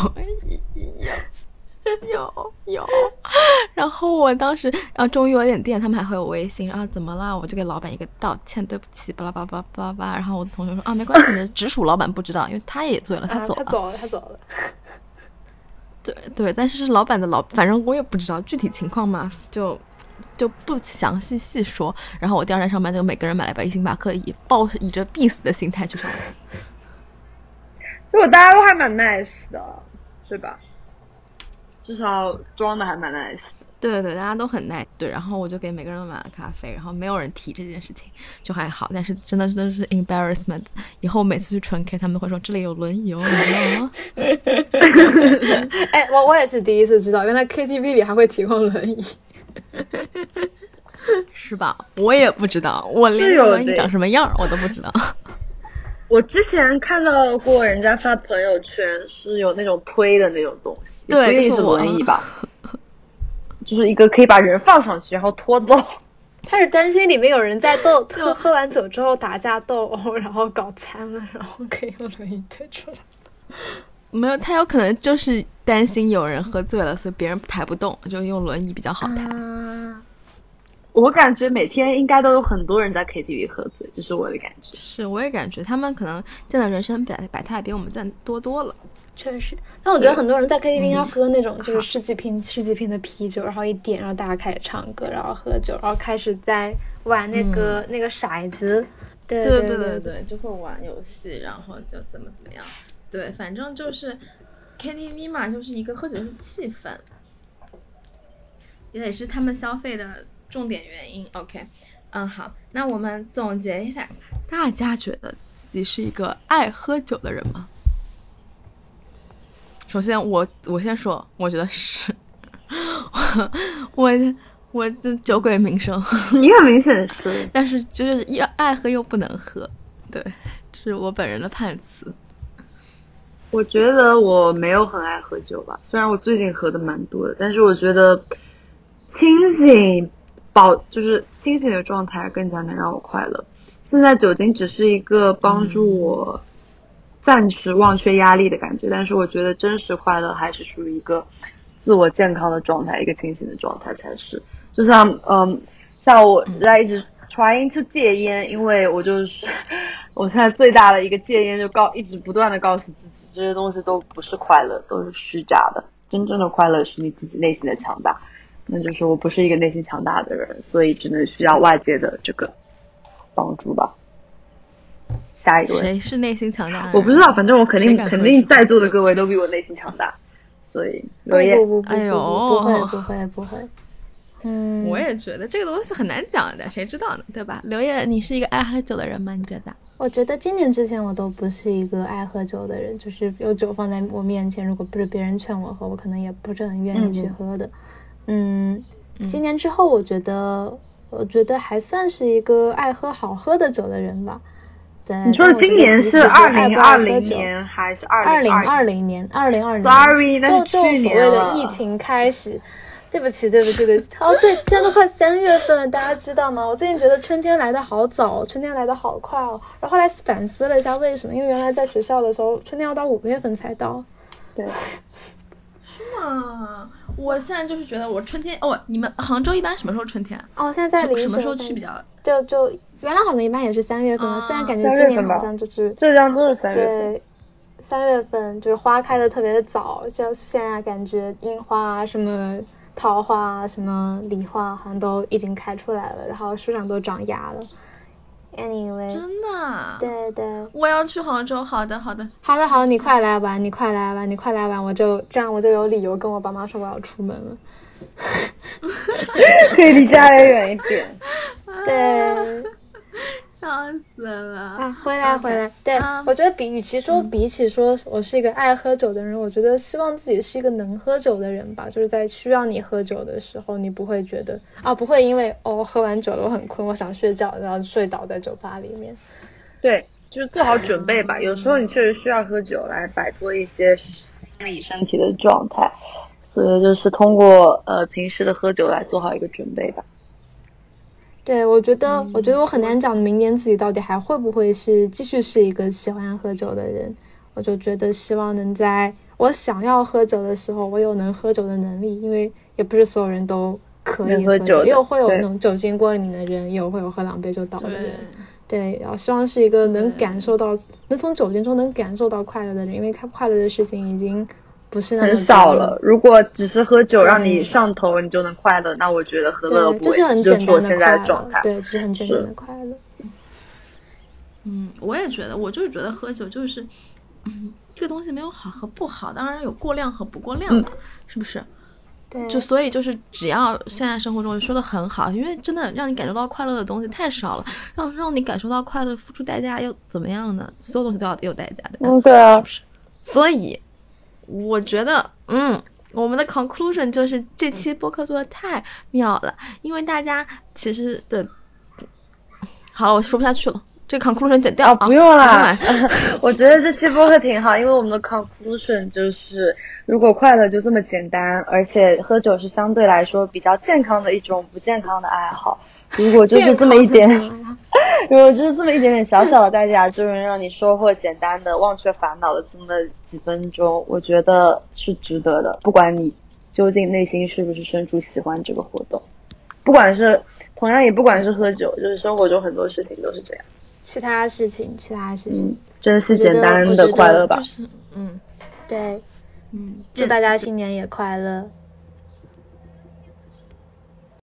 有 有有。然后我当时，然后终于有点电，他们还回我微信，然后怎么了？我就给老板一个道歉，对不起，巴拉巴拉巴拉巴。然后我的同学说啊，没关系，你的直属老板不知道，因为他也醉了，他走了，他走了，他走了。对对，但是是老板的老，反正我也不知道具体情况嘛，就就不详细细说。然后我第二天上班就每个人买了杯星巴克，以抱以着必死的心态去上班。结果大家都还蛮 nice 的，是吧？至少装的还蛮 nice。对对对，大家都很 nice。对，然后我就给每个人都买了咖啡，然后没有人提这件事情，就还好。但是真的真的是 embarrassment。以后每次去纯 K，他们会说这里有轮椅哦，你知道吗？哎，我我也是第一次知道，原来 KTV 里还会提供轮椅，是吧？我也不知道，我连轮椅长什么样我都不知道。我之前看到过人家发朋友圈是有那种推的那种东西，对，就是轮椅吧。就是一个可以把人放上去，然后拖走。他是担心里面有人在斗，喝喝完酒之后打架斗殴，然后搞残了，然后可以用轮椅推出来。没有，他有可能就是担心有人喝醉了，所以别人抬不动，就用轮椅比较好抬。我感觉每天应该都有很多人在 KTV 喝醉，这是我的感觉。是，我也感觉他们可能见的人生百百态比我们见多多了。确实，但我觉得很多人在 KTV 要喝那种就是十几瓶、十几瓶的啤酒，然后一点，然后大家开始唱歌，然后喝酒，然后开始在玩那个那个骰子。对对对对对，就会玩游戏，然后就怎么怎么样。对，反正就是 KTV 嘛，就是一个喝酒是气氛，也得是他们消费的重点原因。OK，嗯，好，那我们总结一下，大家觉得自己是一个爱喝酒的人吗？首先，我我先说，我觉得是，我我这酒鬼名声，你很明显是，但是就是要爱喝又不能喝，对，这是我本人的判词。我觉得我没有很爱喝酒吧，虽然我最近喝的蛮多的，但是我觉得清醒保就是清醒的状态更加能让我快乐。现在酒精只是一个帮助我。暂时忘却压力的感觉，但是我觉得真实快乐还是属于一个自我健康的状态，一个清醒的状态才是。就像嗯，像我在一直 trying to 戒烟，因为我就是 我现在最大的一个戒烟，就告一直不断的告诉自己，这些东西都不是快乐，都是虚假的。真正的快乐是你自己内心的强大。那就是我不是一个内心强大的人，所以只能需要外界的这个帮助吧。下一位谁是内心强大？我不知道，反正我肯定肯定在座的各位都比我内心强大，所以不不不不，哎呦，不会不会不会，嗯，我也觉得这个东西很难讲的，谁知道呢？对吧？刘烨，你是一个爱喝酒的人吗？你觉得？我觉得今年之前我都不是一个爱喝酒的人，就是有酒放在我面前，如果不是别人劝我喝，我可能也不是很愿意去喝的。嗯，今年之后，我觉得我觉得还算是一个爱喝好喝的酒的人吧。对你说今年是二零二零年还是二零二零年？二零二零，sorry，就就所谓的疫情开始，对不起，对不起，对不起。哦，对，现在都快三月份了，大家知道吗？我最近觉得春天来的好早，春天来的好快哦。然后后来反思了一下，为什么？因为原来在学校的时候，春天要到五月份才到。对，是吗？我现在就是觉得我春天哦，你们杭州一般什么时候春天？哦，现在在什么时候去比较？就就。原来好像一般也是三月份嘛，虽然感觉今年好像就是浙江都是三月份。对，三月份就是花开的特别的早，像现在感觉樱花啊、什么桃花啊、什么梨花好像都已经开出来了，然后树上都长芽了。Anyway，真的？对对。我要去杭州，好的好的好的好的，你快来玩，你快来玩，你快来玩，我就这样我就有理由跟我爸妈说我要出门了。可以离家里远一点。对。笑死了啊！回来回来，对我觉得比与其说比起说我是一个爱喝酒的人，我觉得希望自己是一个能喝酒的人吧。就是在需要你喝酒的时候，你不会觉得啊，不会因为哦喝完酒了我很困，我想睡觉，然后睡倒在酒吧里面。对，就是做好准备吧。有时候你确实需要喝酒来摆脱一些心理身体的状态，所以就是通过呃平时的喝酒来做好一个准备吧。对，我觉得，我觉得我很难讲明年自己到底还会不会是继续是一个喜欢喝酒的人。我就觉得希望能在我想要喝酒的时候，我有能喝酒的能力，因为也不是所有人都可以喝酒，也有会有那种酒精过敏的人，也有会有喝两杯就倒的人。对，然后希望是一个能感受到，能从酒精中能感受到快乐的人，因为他快乐的事情已经。不是很少了。如果只是喝酒让你上头，你就能快乐，那我觉得喝乐不为？这是很简单的快乐。对，这是很简单的快乐。嗯，我也觉得，我就是觉得喝酒就是，嗯，这个东西没有好和不好，当然有过量和不过量嘛，是不是？对。就所以就是只要现在生活中说的很好，因为真的让你感受到快乐的东西太少了，让让你感受到快乐付出代价又怎么样呢？所有东西都要有代价的。嗯，对啊。是不是？所以。我觉得，嗯，我们的 conclusion 就是这期播客做的太妙了，因为大家其实的，好了，我说不下去了，这 conclusion 剪掉啊，不用啦。我觉得这期播客挺好，因为我们的 conclusion 就是，如果快乐就这么简单，而且喝酒是相对来说比较健康的一种不健康的爱好。如果就是这么一点，如果就是这么一点点小小的代价，就能让你收获简单的忘却烦恼的这么几分钟，我觉得是值得的。不管你究竟内心是不是深处喜欢这个活动，不管是同样也不管是喝酒，就是生活中很多事情都是这样。其他事情，其他事情，珍惜简单的快乐吧。嗯，对，嗯，祝大家新年也快乐。